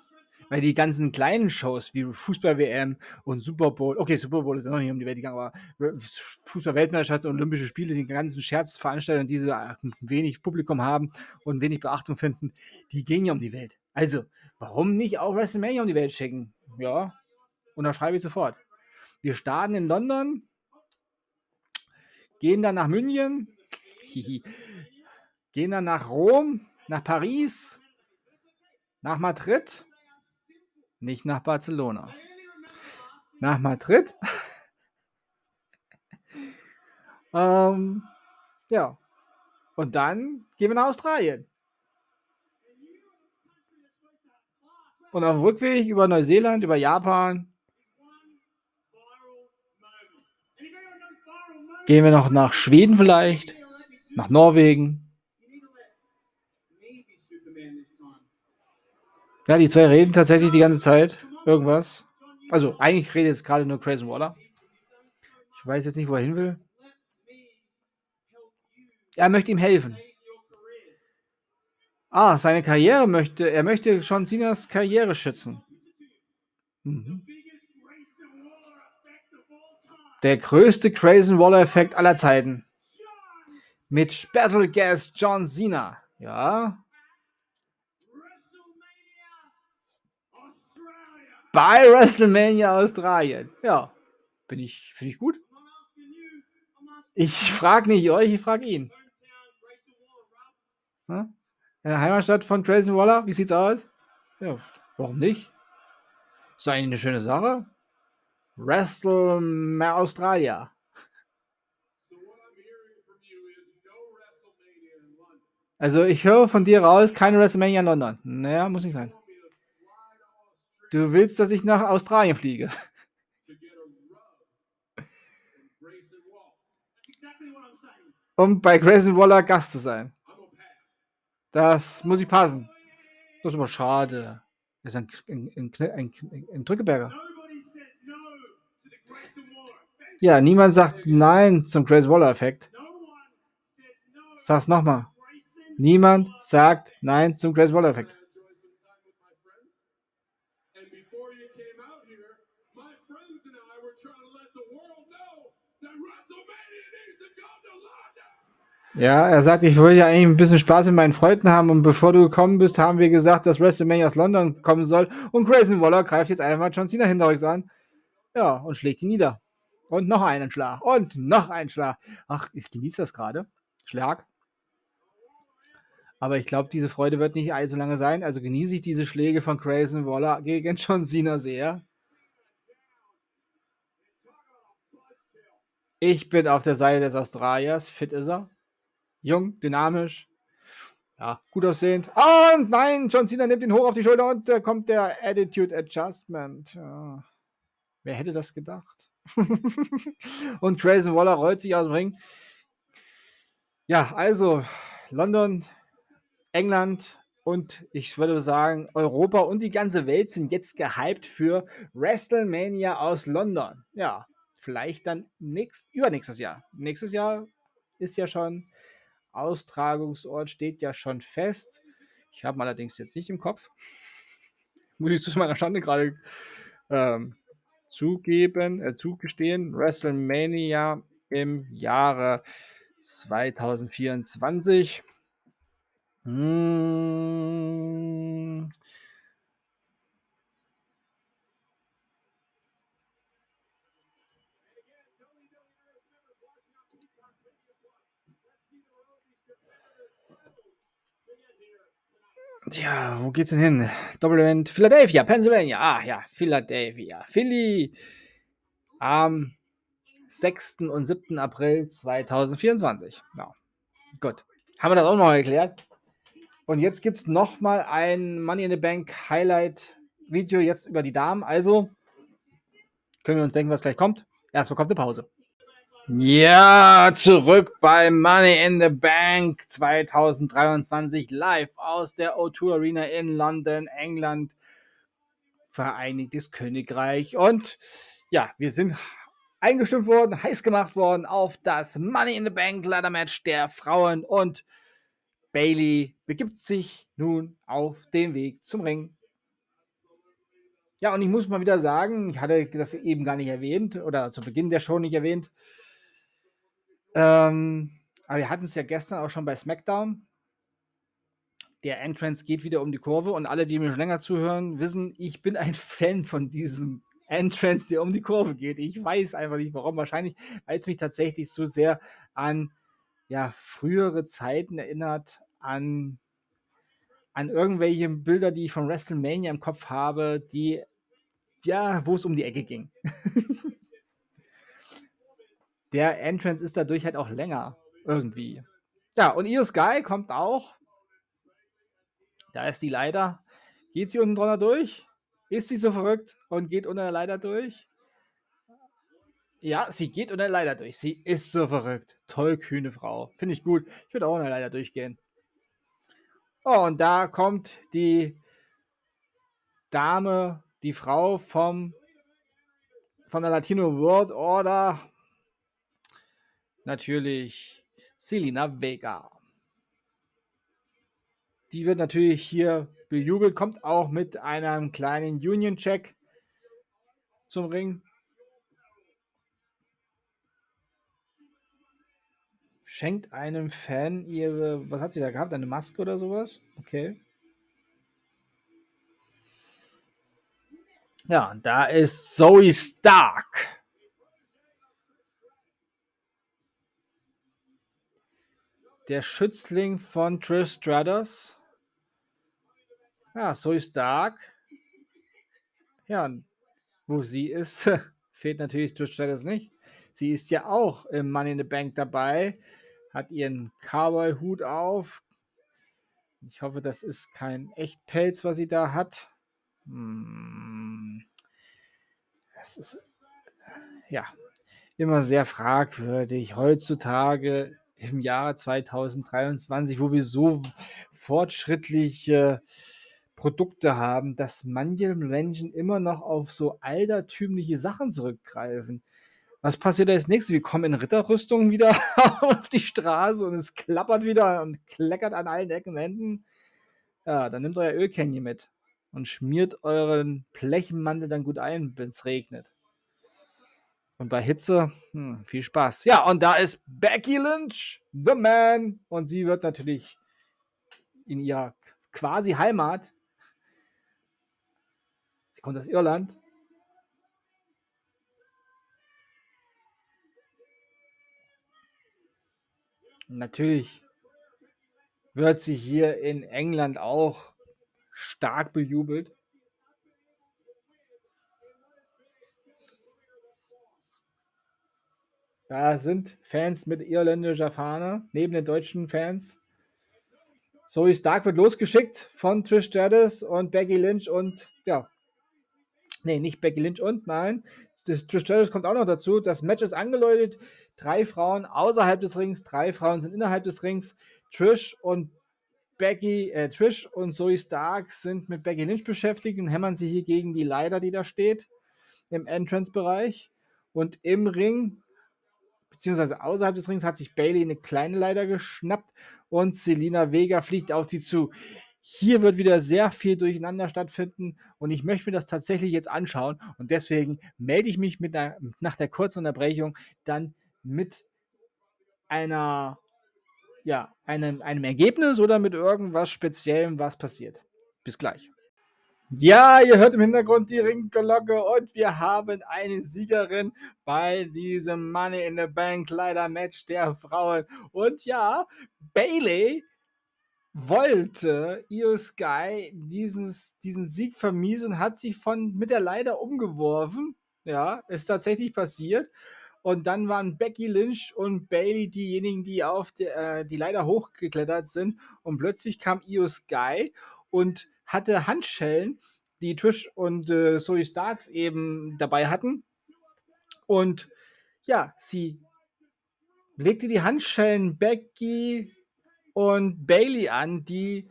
Weil die ganzen kleinen Shows wie Fußball-WM und Super Bowl, okay, Super Bowl ist noch nicht um die Welt gegangen, aber Fußball-Weltmeisterschaft und Olympische Spiele, die ganzen Scherzveranstaltungen, die so wenig Publikum haben und wenig Beachtung finden, die gehen ja um die Welt. Also, warum nicht auch WrestleMania um die Welt schicken? Ja, unterschreibe ich sofort. Wir starten in London, gehen dann nach München, gehen dann nach Rom, nach Paris, nach Madrid, nicht nach Barcelona. Nach Madrid. ähm, ja. Und dann gehen wir nach Australien. Und auf dem Rückweg über Neuseeland, über Japan, gehen wir noch nach Schweden vielleicht, nach Norwegen. Ja, die zwei reden tatsächlich die ganze Zeit irgendwas. Also eigentlich redet jetzt gerade nur Crazy Waller. Ich weiß jetzt nicht, wo er hin will. Er möchte ihm helfen. Ah, seine Karriere möchte, er möchte John Cenas Karriere schützen. Mhm. Der größte Crazy Waller-Effekt aller Zeiten. Mit Battle Gas John Cena. Ja. Bei WrestleMania Australien. Ja. Bin ich, finde ich gut. Ich frage nicht euch, ich frage ihn. Der Heimatstadt von Crazy Waller, wie sieht's aus? Ja, warum nicht? Ist eigentlich eine schöne Sache. WrestleMania Australia. Also ich höre von dir raus, keine WrestleMania in London. Naja, muss nicht sein. Du willst, dass ich nach Australien fliege. Um bei Grayson Waller Gast zu sein. Das muss ich passen. Das ist aber schade. Das ist ein, ein, ein, ein Drückeberger. Ja, niemand sagt Nein zum Grace Waller-Effekt. Sag's nochmal. Niemand sagt Nein zum Grace Waller-Effekt. Ja, er sagt, ich wollte ja eigentlich ein bisschen Spaß mit meinen Freunden haben und bevor du gekommen bist, haben wir gesagt, dass WrestleMania aus London kommen soll und Grayson Waller greift jetzt einfach John Cena hinterrücks an. Ja, und schlägt ihn nieder. Und noch einen Schlag. Und noch einen Schlag. Ach, ich genieße das gerade. Schlag. Aber ich glaube, diese Freude wird nicht allzu lange sein. Also genieße ich diese Schläge von Grayson Waller gegen John Cena sehr. Ich bin auf der Seite des Australiers. Fit ist er. Jung, dynamisch. Ja, gut aussehend. Und nein, John Cena nimmt ihn hoch auf die Schulter und da kommt der Attitude Adjustment. Ja. Wer hätte das gedacht? und Grayson Waller rollt sich aus dem Ring. Ja, also London, England und ich würde sagen Europa und die ganze Welt sind jetzt gehypt für WrestleMania aus London. Ja, vielleicht dann nächst, übernächstes Jahr. Nächstes Jahr ist ja schon Austragungsort steht ja schon fest. Ich habe allerdings jetzt nicht im Kopf. Muss ich zu meiner Schande gerade ähm, zugeben, äh, zugestehen. WrestleMania im Jahre 2024. Hm. Tja, wo geht's denn hin? Doppelevent Philadelphia, Pennsylvania. Ah ja, Philadelphia. Philly. Am 6. und 7. April 2024. Ja. Gut. Haben wir das auch noch erklärt? Und jetzt gibt es nochmal ein Money in the Bank Highlight Video jetzt über die Damen. Also können wir uns denken, was gleich kommt. Erstmal kommt eine Pause. Ja, zurück bei Money in the Bank 2023 live aus der O2 Arena in London, England, Vereinigtes Königreich. Und ja, wir sind eingestimmt worden, heiß gemacht worden auf das Money in the Bank Ladder Match der Frauen und Bailey begibt sich nun auf den Weg zum Ring. Ja, und ich muss mal wieder sagen, ich hatte das eben gar nicht erwähnt oder zu Beginn der Show nicht erwähnt. Ähm, aber wir hatten es ja gestern auch schon bei SmackDown. Der Entrance geht wieder um die Kurve und alle, die mir schon länger zuhören, wissen, ich bin ein Fan von diesem Entrance, der um die Kurve geht. Ich weiß einfach nicht warum. Wahrscheinlich, weil es mich tatsächlich so sehr an ja, frühere Zeiten erinnert, an, an irgendwelche Bilder, die ich von WrestleMania im Kopf habe, die, ja, wo es um die Ecke ging. der Entrance ist dadurch halt auch länger. Irgendwie. Ja, und Io Sky kommt auch. Da ist die Leiter. Geht sie unten drunter durch? Ist sie so verrückt und geht unter der Leiter durch? Ja, sie geht unter der Leiter durch. Sie ist so verrückt. Toll, kühne Frau. Finde ich gut. Ich würde auch unter der Leiter durchgehen. Oh, und da kommt die Dame, die Frau vom von der Latino World Order. Natürlich Selina Vega. Die wird natürlich hier bejubelt, kommt auch mit einem kleinen Union-Check zum Ring. Schenkt einem Fan ihre, was hat sie da gehabt? Eine Maske oder sowas? Okay. Ja, da ist Zoe Stark. Der Schützling von Trish Stratus. Ja, Zoe Stark. Ja, wo sie ist, fehlt natürlich Trish Stratus nicht. Sie ist ja auch im Money in the Bank dabei, hat ihren Cowboy-Hut auf. Ich hoffe, das ist kein Echtpelz, was sie da hat. Hm. Das ist ja immer sehr fragwürdig. Heutzutage im Jahr 2023, wo wir so fortschrittliche Produkte haben, dass manche Menschen immer noch auf so altertümliche Sachen zurückgreifen. Was passiert als nächstes? Wir kommen in Ritterrüstung wieder auf die Straße und es klappert wieder und kleckert an allen Ecken und Enden. Ja, dann nehmt euer Ölkännchen mit und schmiert euren Plechenmantel dann gut ein, wenn es regnet. Und bei Hitze, hm, viel Spaß. Ja, und da ist Becky Lynch, the man. Und sie wird natürlich in ihrer quasi Heimat Sie kommt aus Irland. Natürlich wird sie hier in England auch stark bejubelt. Da sind Fans mit irländischer Fahne, neben den deutschen Fans. Zoe Stark wird losgeschickt von Trish Stratus und Becky Lynch und ja, Nee, nicht Becky Lynch und nein. Das Trish Stratus kommt auch noch dazu. Das Match ist angeläutet. Drei Frauen außerhalb des Rings, drei Frauen sind innerhalb des Rings. Trish und Becky, äh, Trish und Zoe Stark sind mit Becky Lynch beschäftigt und hämmern sich hier gegen die Leiter, die da steht, im Entrance-Bereich. Und im Ring, beziehungsweise außerhalb des Rings, hat sich Bailey eine kleine Leiter geschnappt und Selina Vega fliegt auf sie zu. Hier wird wieder sehr viel durcheinander stattfinden und ich möchte mir das tatsächlich jetzt anschauen und deswegen melde ich mich mit der, nach der kurzen Unterbrechung dann mit einer, ja, einem, einem Ergebnis oder mit irgendwas Speziellem, was passiert. Bis gleich. Ja, ihr hört im Hintergrund die Ringglocke und wir haben eine Siegerin bei diesem Money in the Bank leider Match der Frauen. Und ja, Bailey wollte Io Sky dieses, diesen Sieg vermiesen, hat sich von mit der Leiter umgeworfen. Ja, ist tatsächlich passiert. Und dann waren Becky Lynch und Bailey diejenigen, die auf die, äh, die Leiter hochgeklettert sind. Und plötzlich kam Io Sky und hatte Handschellen, die Trish und äh, Zoe Starks eben dabei hatten. Und ja, sie legte die Handschellen Becky und Bailey an, die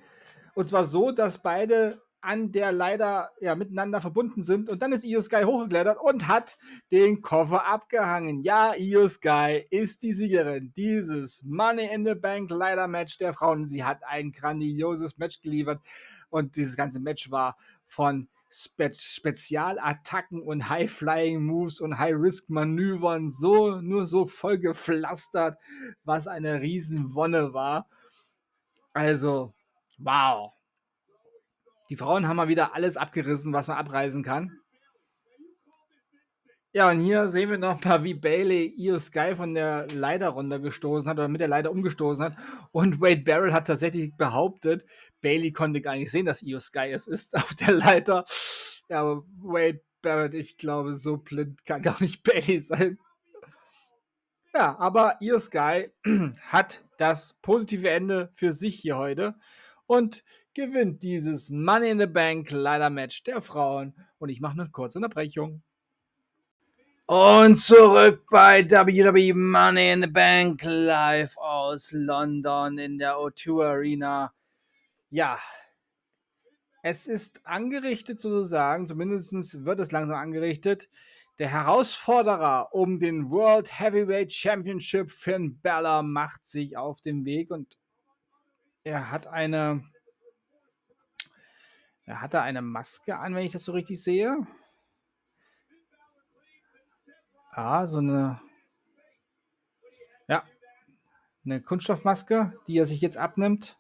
und zwar so, dass beide an der leider ja, miteinander verbunden sind. Und dann ist Io Sky hochgeklettert und hat den Koffer abgehangen. Ja, Io Sky ist die Siegerin dieses Money in the Bank Leider Match der Frauen. Sie hat ein grandioses Match geliefert. Und dieses ganze Match war von Spe Spezialattacken und High-Flying-Moves und High-Risk-Manövern so, nur so voll gepflastert, was eine Riesenwonne war. Also, wow. Die Frauen haben mal wieder alles abgerissen, was man abreisen kann. Ja, und hier sehen wir noch mal, wie Bailey Io Sky von der Leiter runtergestoßen hat oder mit der Leiter umgestoßen hat. Und Wade Barrett hat tatsächlich behauptet, Bailey konnte gar nicht sehen, dass Io Sky es ist auf der Leiter. Ja, aber Wade Barrett, ich glaube, so blind kann gar nicht Bailey sein. Ja, aber Io Sky hat das positive Ende für sich hier heute und gewinnt dieses Money in the Bank Leiter Match der Frauen. Und ich mache eine kurze Unterbrechung. Und zurück bei WWE Money in the Bank live aus London in der O2 Arena. Ja, es ist angerichtet sozusagen, zumindest wird es langsam angerichtet. Der Herausforderer um den World Heavyweight Championship, Finn Balor, macht sich auf den Weg und er hat eine. Er hatte eine Maske an, wenn ich das so richtig sehe. Ah, so eine. Ja. Eine Kunststoffmaske, die er sich jetzt abnimmt.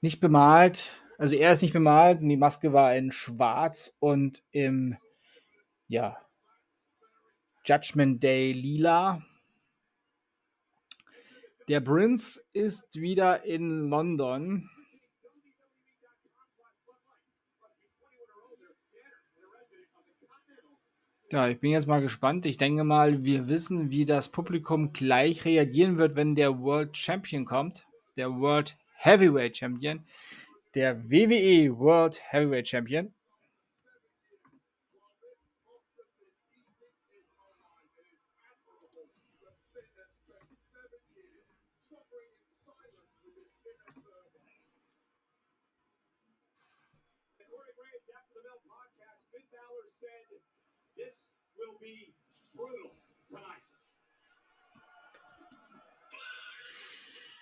Nicht bemalt. Also er ist nicht bemalt und die Maske war in schwarz und im ja, Judgment Day lila. Der Prince ist wieder in London. Ja, ich bin jetzt mal gespannt. Ich denke mal, wir wissen, wie das Publikum gleich reagieren wird, wenn der World Champion kommt. Der World Heavyweight Champion. Der WWE World Heavyweight Champion.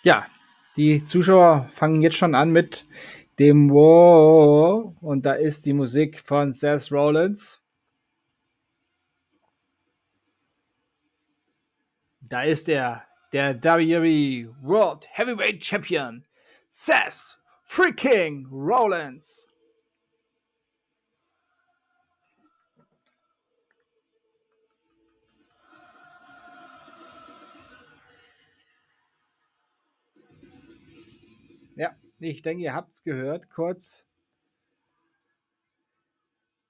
Ja, die Zuschauer fangen jetzt schon an mit dem Wow. Und da ist die Musik von Seth Rollins. Da ist er, der WWE World Heavyweight Champion, Seth freaking Rollins. Ich denke, ihr habt es gehört. Kurz.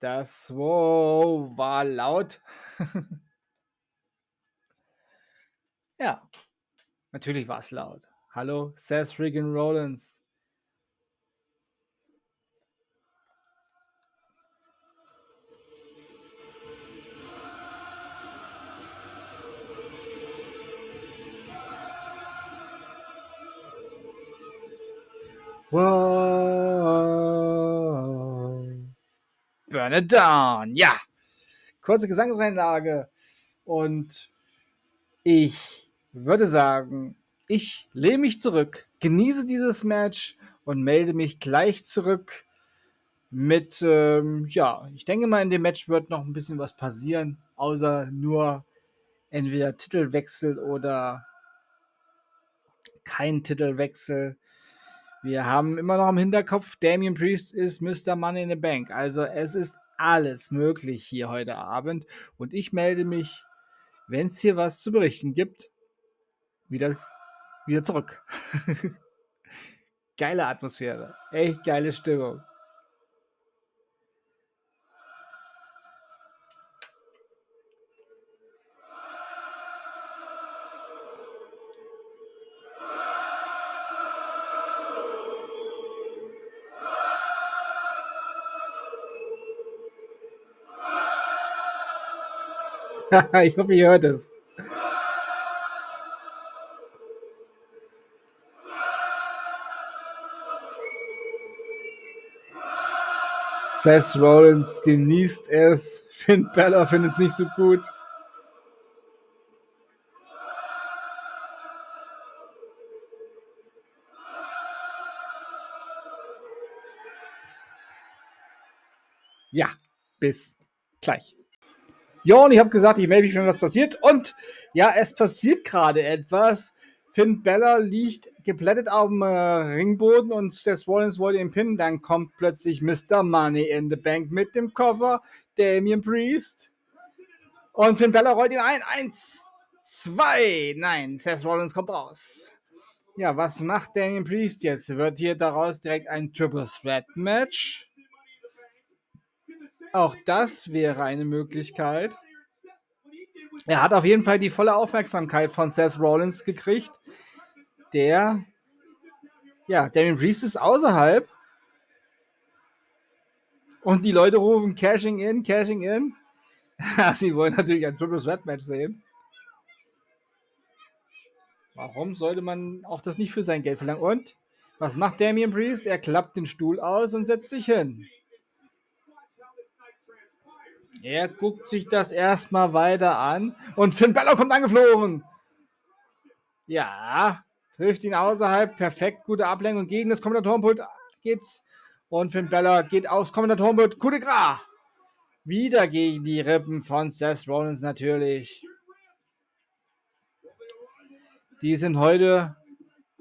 Das Wow war laut. ja, natürlich war es laut. Hallo, Seth Riggin Rollins. Wow. Burn it down. Ja. Kurze Gesangseinlage. Und ich würde sagen, ich lehne mich zurück, genieße dieses Match und melde mich gleich zurück mit, ähm, ja, ich denke mal, in dem Match wird noch ein bisschen was passieren, außer nur entweder Titelwechsel oder kein Titelwechsel. Wir haben immer noch im Hinterkopf, Damien Priest ist Mr. Money in the Bank. Also es ist alles möglich hier heute Abend. Und ich melde mich, wenn es hier was zu berichten gibt, wieder, wieder zurück. geile Atmosphäre. Echt geile Stimmung. ich hoffe, ihr hört es. Seth Rollins genießt es. Finn Balor findet es nicht so gut. Ja, bis gleich. Ja, und ich habe gesagt, ich melde mich, wenn was passiert. Und ja, es passiert gerade etwas. Finn Bella liegt geplättet auf dem äh, Ringboden und Seth Rollins wollte ihn pinnen. Dann kommt plötzlich Mr. Money in the Bank mit dem Koffer, Damien Priest. Und Finn Balor rollt ihn ein. Eins, zwei. Nein, Seth Rollins kommt raus. Ja, was macht Damian Priest jetzt? Wird hier daraus direkt ein Triple Threat Match? Auch das wäre eine Möglichkeit. Er hat auf jeden Fall die volle Aufmerksamkeit von Seth Rollins gekriegt. Der, ja, Damien Priest ist außerhalb. Und die Leute rufen Cashing in, Cashing in. Sie wollen natürlich ein Triple Threat Match sehen. Warum sollte man auch das nicht für sein Geld verlangen? Und was macht Damien Priest? Er klappt den Stuhl aus und setzt sich hin. Er guckt sich das erstmal weiter an. Und Finn Balor kommt angeflogen. Ja, trifft ihn außerhalb. Perfekt, gute Ablenkung gegen das Kommentatorenpult geht's. Und Finn Balor geht aufs Kommentatorenpult. Coup de Gras. Wieder gegen die Rippen von Seth Rollins natürlich. Die sind heute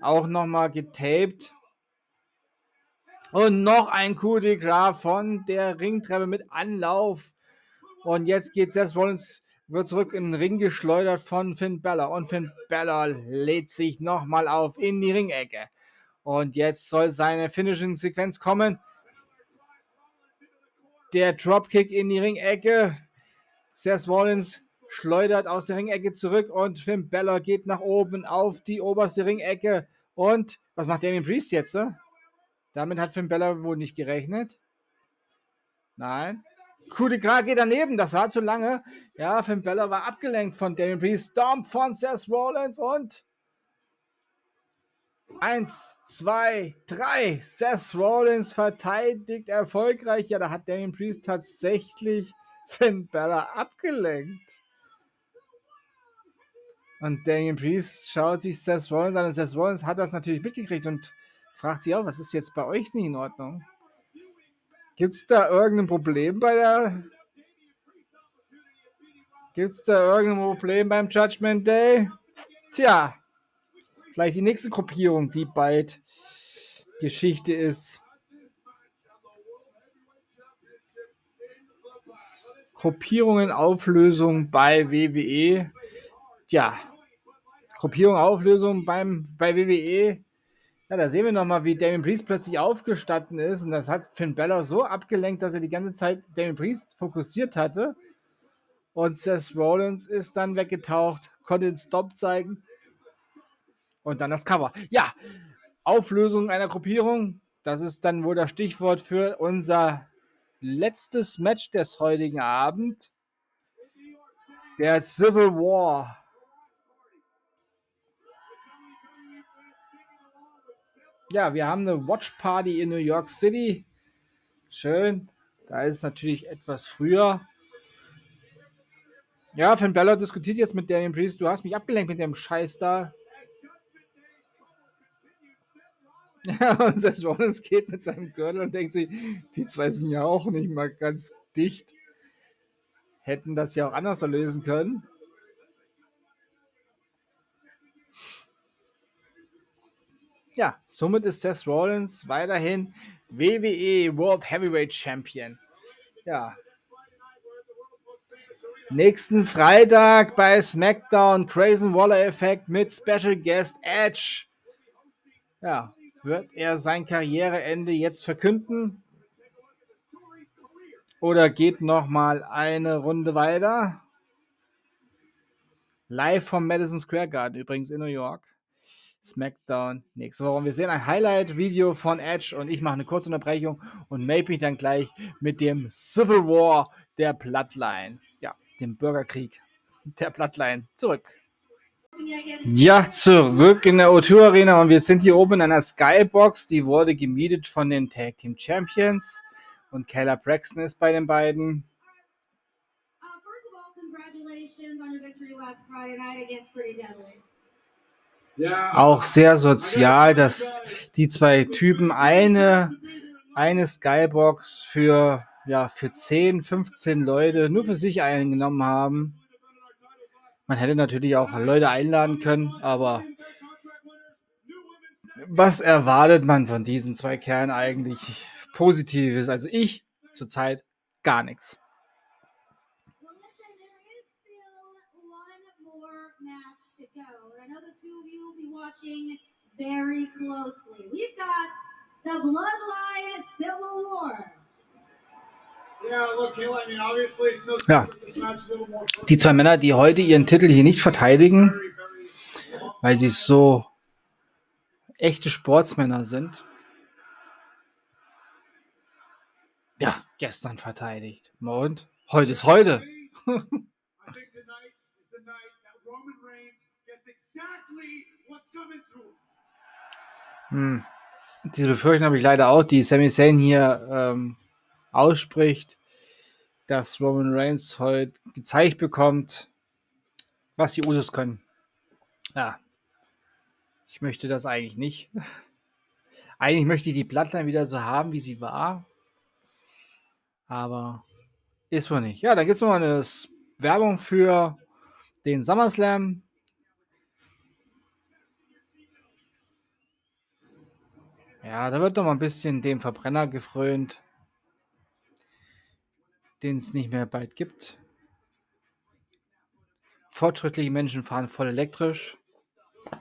auch nochmal getaped. Und noch ein Coup de Gras von der Ringtreppe mit Anlauf. Und jetzt geht Seth Rollins, wird zurück in den Ring geschleudert von Finn Balor. Und Finn Balor lädt sich nochmal auf in die Ringecke. Und jetzt soll seine Finishing-Sequenz kommen. Der Dropkick in die Ringecke. Seth Rollins schleudert aus der Ringecke zurück und Finn Balor geht nach oben auf die oberste Ringecke. Und was macht Damien Priest jetzt? Ne? Damit hat Finn Balor wohl nicht gerechnet. Nein. Coup de geht daneben, das war zu lange. Ja, Finn Balor war abgelenkt von Damien Priest. Stomp von Seth Rollins und Eins, zwei, drei. Seth Rollins verteidigt erfolgreich. Ja, da hat Damien Priest tatsächlich Finn Balor abgelenkt. Und Damien Priest schaut sich Seth Rollins an und Seth Rollins hat das natürlich mitgekriegt und fragt sich auch, was ist jetzt bei euch nicht in Ordnung? Gibt es da irgendein Problem bei der. Gibt es da irgendein Problem beim Judgment Day? Tja, vielleicht die nächste Gruppierung, die bald Geschichte ist. Gruppierungen, Auflösung bei WWE. Tja, Gruppierung, Auflösung beim, bei WWE ja, da sehen wir nochmal, wie Damien Priest plötzlich aufgestanden ist. Und das hat Finn Balor so abgelenkt, dass er die ganze Zeit Damien Priest fokussiert hatte. Und Seth Rollins ist dann weggetaucht, konnte den Stop zeigen. Und dann das Cover. Ja, Auflösung einer Gruppierung. Das ist dann wohl das Stichwort für unser letztes Match des heutigen Abend. Der Civil War Ja, wir haben eine Watch Party in New York City. Schön. Da ist es natürlich etwas früher. Ja, Finn Balor diskutiert jetzt mit Daniel Priest. Du hast mich abgelenkt mit dem Scheiß da. Ja, und Seth Rollins geht mit seinem Gürtel und denkt sich, die zwei sind ja auch nicht mal ganz dicht. Hätten das ja auch anders lösen können. Ja, somit ist Seth Rollins weiterhin WWE World Heavyweight Champion. Ja. Nächsten Freitag bei SmackDown Crazy Waller Effekt mit Special Guest Edge. Ja, wird er sein Karriereende jetzt verkünden? Oder geht noch mal eine Runde weiter? Live vom Madison Square Garden übrigens in New York. SmackDown nächste Woche. Und wir sehen ein Highlight-Video von Edge und ich mache eine kurze Unterbrechung und melde mich dann gleich mit dem Civil War der Bloodline. Ja, dem Bürgerkrieg der Bloodline. Zurück. Ja, zurück in der O2 Arena und wir sind hier oben in einer Skybox. Die wurde gemietet von den Tag Team Champions und Keller Braxton ist bei den beiden. Uh, first of all, congratulations on your victory last Friday night against Pretty Deadly auch sehr sozial, dass die zwei Typen eine, eine Skybox für, ja, für 10, 15 Leute nur für sich eingenommen haben. Man hätte natürlich auch Leute einladen können, aber was erwartet man von diesen zwei Kerlen eigentlich Positives? Also ich zurzeit gar nichts. Watching very closely. We've got the Bloodline Civil War. Ja, die zwei Männer, die heute ihren Titel hier nicht verteidigen, weil sie so echte Sportsmänner sind. Ja, gestern verteidigt. Und heute ist heute. Hm. Diese Befürchtung habe ich leider auch, die Sami Zayn hier ähm, ausspricht, dass Roman Reigns heute gezeigt bekommt, was die Usos können. Ja, ich möchte das eigentlich nicht. Eigentlich möchte ich die Bloodline wieder so haben, wie sie war. Aber ist wohl nicht. Ja, da gibt es nochmal eine Werbung für den SummerSlam. Ja, da wird noch mal ein bisschen dem Verbrenner gefrönt, den es nicht mehr bald gibt. Fortschrittliche Menschen fahren voll elektrisch.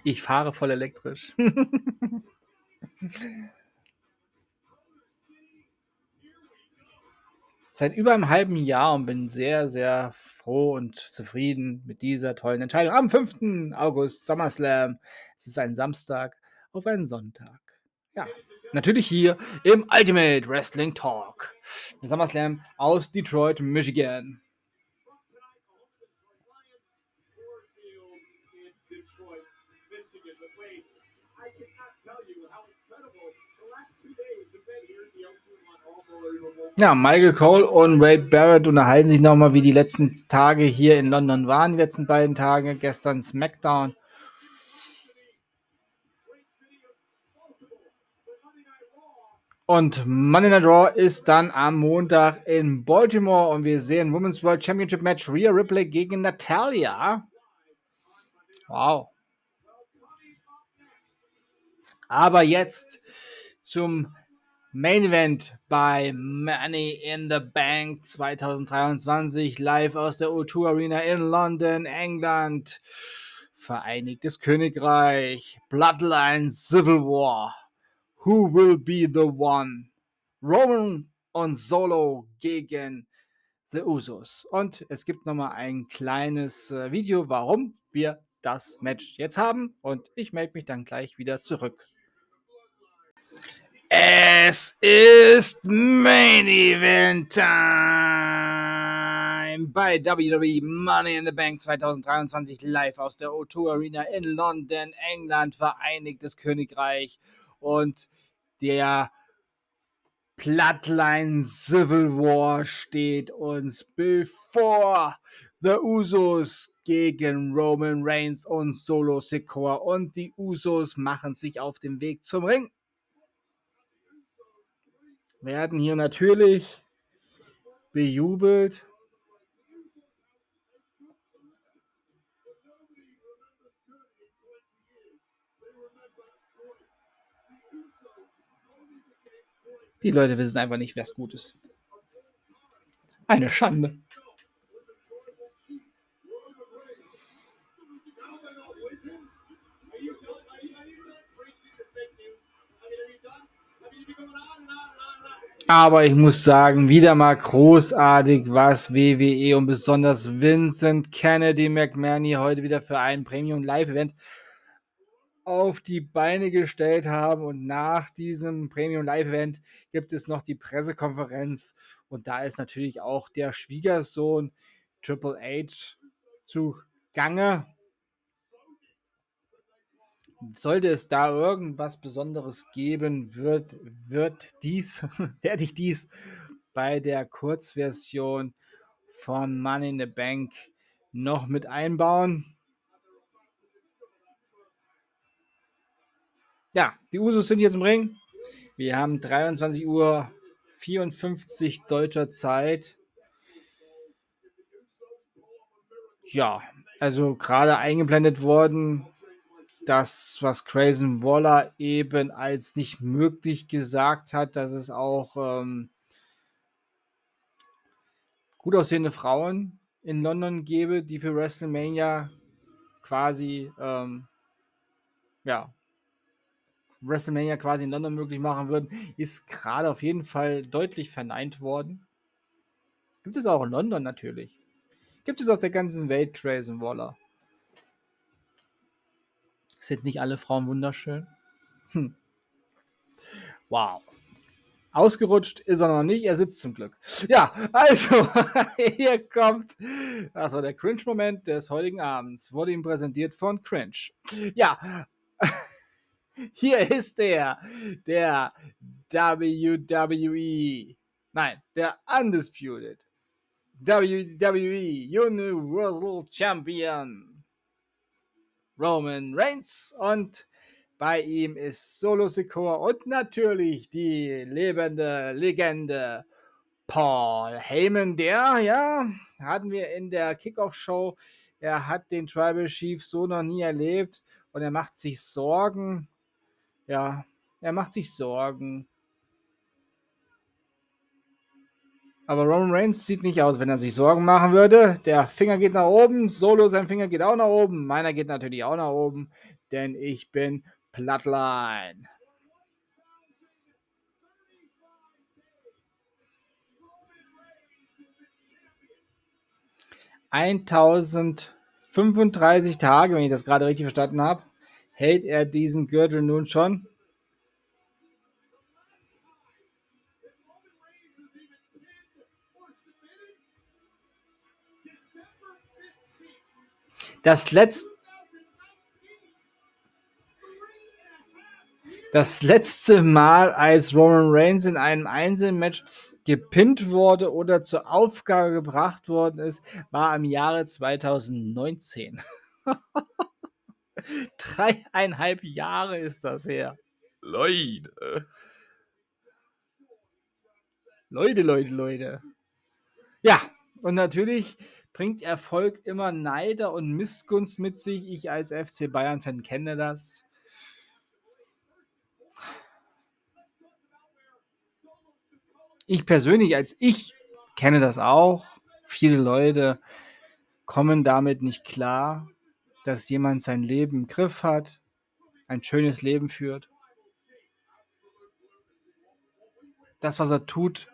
Ich fahre voll elektrisch. Seit über einem halben Jahr und bin sehr, sehr froh und zufrieden mit dieser tollen Entscheidung. Am 5. August SummerSlam. Es ist ein Samstag auf einen Sonntag. Ja, natürlich hier im Ultimate Wrestling Talk. Der SummerSlam aus Detroit, Michigan. Ja, Michael Cole und Wade Barrett unterhalten sich nochmal, wie die letzten Tage hier in London waren, die letzten beiden Tage. Gestern SmackDown Und Money Night Raw ist dann am Montag in Baltimore und wir sehen Women's World Championship Match Rhea Ripley gegen Natalia. Wow. Aber jetzt zum Main Event bei Money in the Bank 2023 live aus der O2 Arena in London, England. Vereinigtes Königreich, Bloodline Civil War. Who will be the one? Roman und Solo gegen The Usos. Und es gibt nochmal ein kleines äh, Video, warum wir das Match jetzt haben. Und ich melde mich dann gleich wieder zurück. Es ist Main Event Time bei WWE Money in the Bank 2023 live aus der O2 Arena in London, England, Vereinigtes Königreich und der Bloodline Civil War steht uns bevor. The Usos gegen Roman Reigns und Solo Sikoa und die Usos machen sich auf den Weg zum Ring. Werden hier natürlich bejubelt. Die Leute wissen einfach nicht, wer es gut ist. Eine Schande. Aber ich muss sagen, wieder mal großartig, was WWE und besonders Vincent Kennedy McMahon heute wieder für ein Premium Live Event auf die Beine gestellt haben. Und nach diesem Premium Live Event gibt es noch die Pressekonferenz. Und da ist natürlich auch der Schwiegersohn Triple H zu Gange. Sollte es da irgendwas Besonderes geben, wird, wird dies, werde ich dies bei der Kurzversion von Money in the Bank noch mit einbauen. Ja, die Usos sind jetzt im Ring. Wir haben 23 Uhr 54 deutscher Zeit. Ja, also gerade eingeblendet worden, das, was Grayson Waller eben als nicht möglich gesagt hat, dass es auch ähm, gut aussehende Frauen in London gäbe, die für WrestleMania quasi ähm, ja, WrestleMania quasi in London möglich machen würden, ist gerade auf jeden Fall deutlich verneint worden. Gibt es auch in London natürlich. Gibt es auf der ganzen Welt Grayson Waller. Sind nicht alle Frauen wunderschön? Hm. Wow. Ausgerutscht ist er noch nicht, er sitzt zum Glück. Ja, also, hier kommt, das war der Cringe-Moment des heutigen Abends, wurde ihm präsentiert von Cringe. Ja, hier ist der, der WWE, nein, der Undisputed WWE Universal Champion Roman Reigns und bei ihm ist Solo Secor und natürlich die lebende Legende Paul Heyman, der, ja, hatten wir in der Kickoff-Show, er hat den Tribal Chief so noch nie erlebt und er macht sich Sorgen. Ja, er macht sich Sorgen. Aber Roman Reigns sieht nicht aus, wenn er sich Sorgen machen würde. Der Finger geht nach oben, Solo, sein Finger geht auch nach oben. Meiner geht natürlich auch nach oben, denn ich bin Bloodline. Eintausendfünfunddreißig Tage, wenn ich das gerade richtig verstanden habe, hält er diesen Gürtel nun schon. Das letzte Das letzte Mal, als Roman Reigns in einem Einzelmatch gepinnt wurde oder zur Aufgabe gebracht worden ist, war im Jahre 2019. Dreieinhalb Jahre ist das her. Leute. Leute, Leute, Leute. Ja, und natürlich bringt Erfolg immer Neider und Missgunst mit sich. Ich als FC Bayern-Fan kenne das. ich persönlich als ich kenne das auch. Viele Leute kommen damit nicht klar, dass jemand sein Leben im Griff hat, ein schönes Leben führt. Das, was er tut,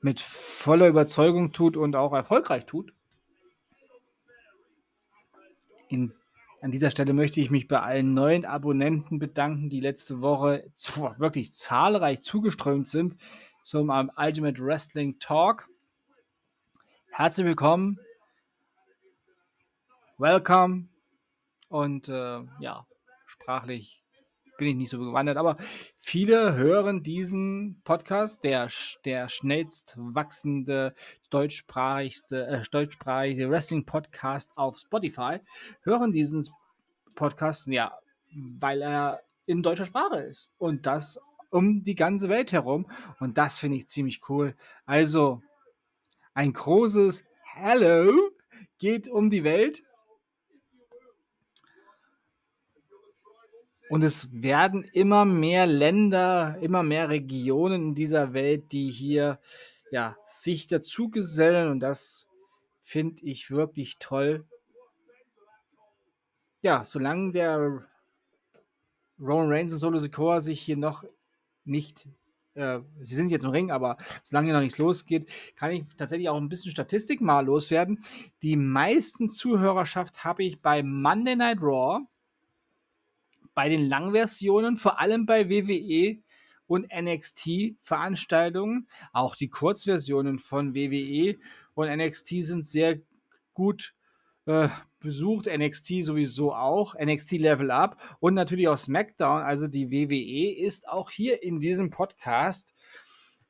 mit voller Überzeugung tut und auch erfolgreich tut. In, an dieser Stelle möchte ich mich bei allen neuen Abonnenten bedanken, die letzte Woche wirklich zahlreich zugeströmt sind zum Ultimate Wrestling Talk. Herzlich willkommen. Welcome. Und äh, ja, sprachlich bin ich nicht so gewandert, aber viele hören diesen Podcast, der, der schnellst wachsende deutschsprachigste, äh, deutschsprachige Wrestling-Podcast auf Spotify, hören diesen Podcast, ja, weil er in deutscher Sprache ist. Und das um die ganze Welt herum. Und das finde ich ziemlich cool. Also, ein großes Hello geht um die Welt. Und es werden immer mehr Länder, immer mehr Regionen in dieser Welt, die hier ja, sich dazu gesellen. Und das finde ich wirklich toll. Ja, solange der Roman Reigns und Solo Sikoa sich hier noch nicht, äh, sie sind jetzt im Ring, aber solange hier noch nichts losgeht, kann ich tatsächlich auch ein bisschen Statistik mal loswerden. Die meisten Zuhörerschaft habe ich bei Monday Night Raw, bei den Langversionen, vor allem bei WWE und NXT-Veranstaltungen. Auch die Kurzversionen von WWE und NXT sind sehr gut äh, besucht, NXT sowieso auch, NXT Level Up und natürlich auch SmackDown, also die WWE ist auch hier in diesem Podcast,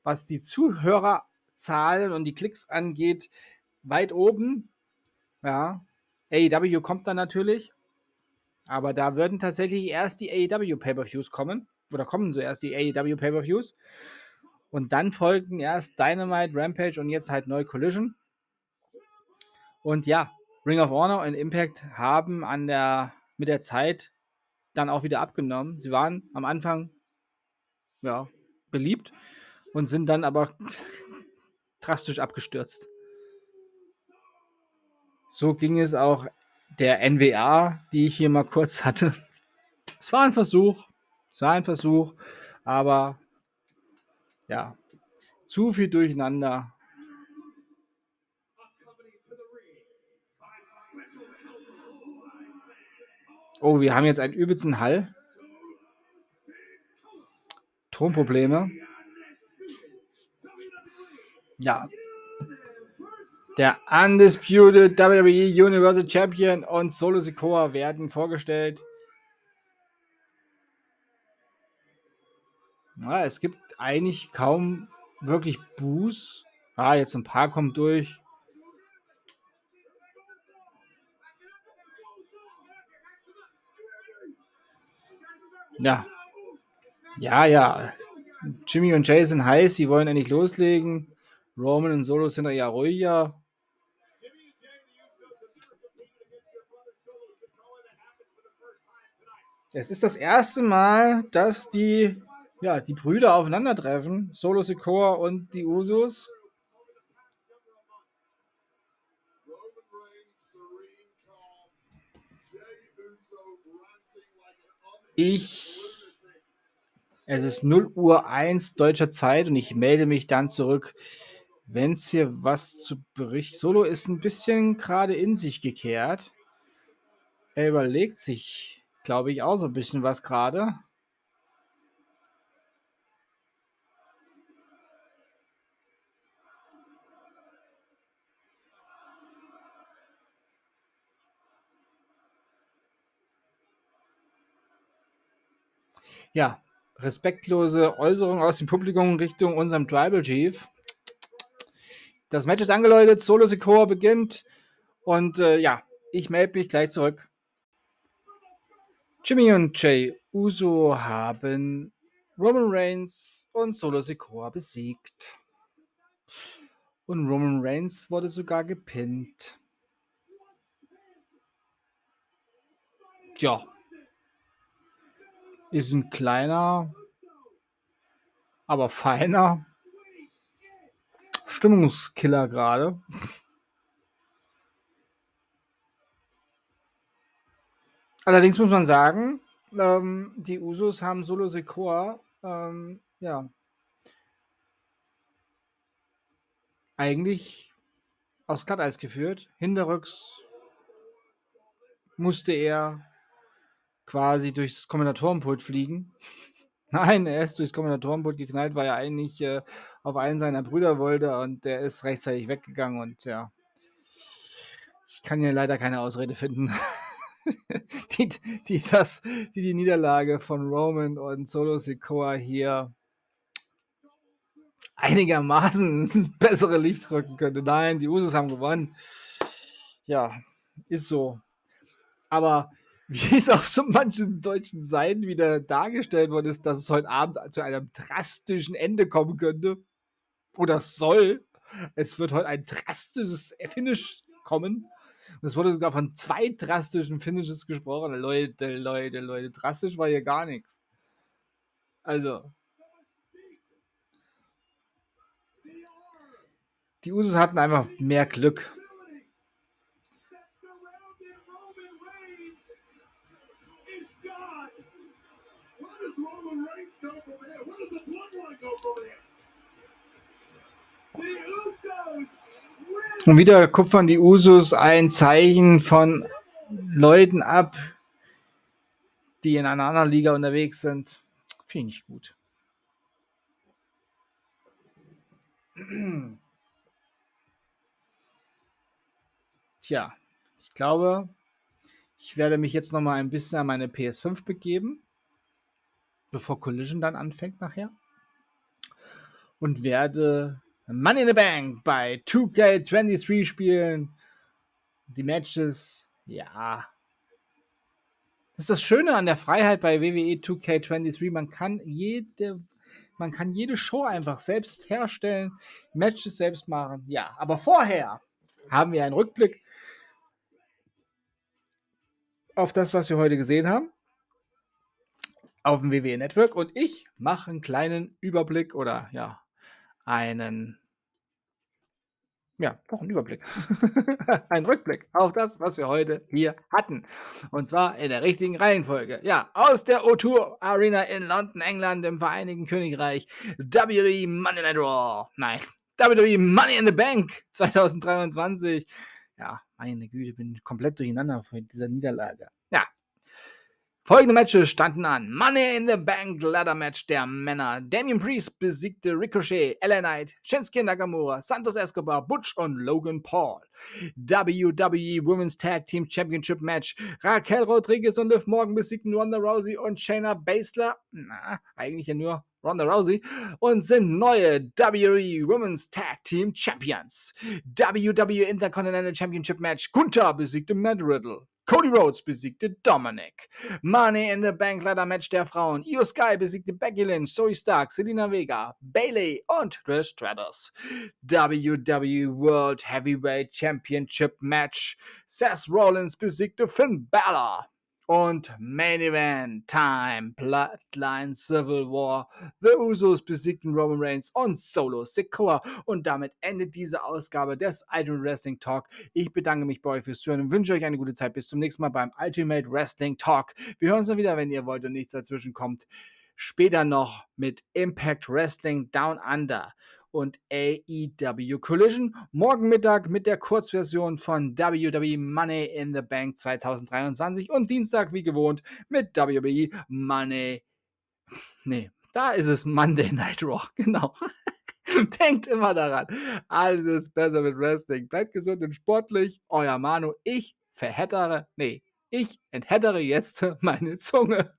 was die Zuhörerzahlen und die Klicks angeht, weit oben. Ja, AEW kommt dann natürlich, aber da würden tatsächlich erst die AEW Pay-per-Views kommen oder kommen zuerst die AEW Pay-per-Views und dann folgen erst Dynamite, Rampage und jetzt halt neu Collision. Und ja, Ring of Honor und Impact haben an der, mit der Zeit dann auch wieder abgenommen. Sie waren am Anfang ja, beliebt und sind dann aber drastisch abgestürzt. So ging es auch der NWA, die ich hier mal kurz hatte. Es war ein Versuch. Es war ein Versuch. Aber ja, zu viel durcheinander. Oh, wir haben jetzt einen übelsten Hall. Tonprobleme. Ja. Der Undisputed WWE Universal Champion und Solo Sikoa werden vorgestellt. Ja, es gibt eigentlich kaum wirklich Boos. Ah, jetzt ein paar kommen durch. Ja. Ja, ja. Jimmy und Jay sind heiß, sie wollen endlich loslegen. Roman und Solo sind ja ruhiger. Es ist das erste Mal, dass die, ja, die Brüder aufeinandertreffen. Solo Sikoa und die Usos. Ich. Es ist 0 Uhr 1 deutscher Zeit und ich melde mich dann zurück, wenn es hier was zu berichten. Solo ist ein bisschen gerade in sich gekehrt. Er überlegt sich, glaube ich, auch so ein bisschen was gerade. Ja, respektlose Äußerung aus dem Publikum Richtung unserem Tribal Chief. Das Match ist angeläutet, Solo Sikoa beginnt und äh, ja, ich melde mich gleich zurück. Jimmy und Jay Uso haben Roman Reigns und Solo Sikoa besiegt. Und Roman Reigns wurde sogar gepinnt. Ja, ist ein kleiner, aber feiner Stimmungskiller gerade. Allerdings muss man sagen, ähm, die Usos haben Solo Secor, ähm, ja, eigentlich aufs Glatteis geführt. Hinterrücks musste er quasi durchs Kommentatorenpult fliegen. Nein, er ist durchs Kommentatorenpult geknallt, weil er eigentlich äh, auf einen seiner Brüder wollte und der ist rechtzeitig weggegangen und ja. Ich kann hier leider keine Ausrede finden, die, die, das, die die Niederlage von Roman und Solo Sikoa hier einigermaßen ins bessere Licht rücken könnte. Nein, die Usos haben gewonnen. Ja, ist so. Aber wie es auf so manchen deutschen Seiten wieder dargestellt worden ist, dass es heute Abend zu einem drastischen Ende kommen könnte. Oder soll. Es wird heute ein drastisches Finish kommen. Und es wurde sogar von zwei drastischen Finishes gesprochen. Leute, Leute, Leute. Drastisch war hier gar nichts. Also. Die Usos hatten einfach mehr Glück. Und wieder kupfern die Usus ein Zeichen von Leuten ab, die in einer anderen Liga unterwegs sind. Finde ich gut. Tja, ich glaube, ich werde mich jetzt noch mal ein bisschen an meine PS5 begeben bevor Collision dann anfängt nachher. Und werde Money in the Bank bei 2K23 spielen. Die Matches, ja. Das ist das Schöne an der Freiheit bei WWE 2K23. Man kann jede, man kann jede Show einfach selbst herstellen, Matches selbst machen. Ja, aber vorher haben wir einen Rückblick auf das, was wir heute gesehen haben auf dem WWE Network und ich mache einen kleinen Überblick oder ja, einen ja, doch ein Überblick. ein Rückblick auf das, was wir heute hier hatten. Und zwar in der richtigen Reihenfolge. Ja, aus der O2 Arena in London, England, im Vereinigten Königreich. WWE Money Night Raw. Nein, WWE Money in the Bank 2023. Ja, meine Güte, bin komplett durcheinander von dieser Niederlage. Folgende Matches standen an. Money in the Bank Ladder Match der Männer. Damien Priest besiegte Ricochet, LA Knight, Shinsuke Nakamura, Santos Escobar, Butch und Logan Paul. WWE Women's Tag Team Championship Match. Raquel Rodriguez und Liv Morgan besiegten Ronda Rousey und Shayna Baszler. Na, eigentlich ja nur Ronda Rousey und sind neue WWE Women's Tag Team Champions. WWE Intercontinental Championship Match. Gunther besiegte Matt Riddle. Cody Rhodes besiegte Dominic. Money in the Bank Ladder Match der Frauen. Io Sky besiegte Becky Lynch, Zoe Stark, Selena Vega, Bailey und Trish Stratus. WWE World Heavyweight Championship Match. Seth Rollins besiegte Finn Balor. Und Main Event Time, Bloodline Civil War. The Usos besiegten Roman Reigns und Solo Sikoa. Und damit endet diese Ausgabe des Ultimate Wrestling Talk. Ich bedanke mich bei euch fürs Zuhören und wünsche euch eine gute Zeit. Bis zum nächsten Mal beim Ultimate Wrestling Talk. Wir hören uns dann wieder, wenn ihr wollt und nichts dazwischen kommt. Später noch mit Impact Wrestling Down Under und AEW Collision. Morgen Mittag mit der Kurzversion von WWE Money in the Bank 2023 und Dienstag wie gewohnt mit WWE Money. Nee, da ist es Monday Night Raw, genau. Denkt immer daran. Alles ist besser mit Wrestling. Bleibt gesund und sportlich. Euer Manu. Ich verhättere, nee, ich enthättere jetzt meine Zunge.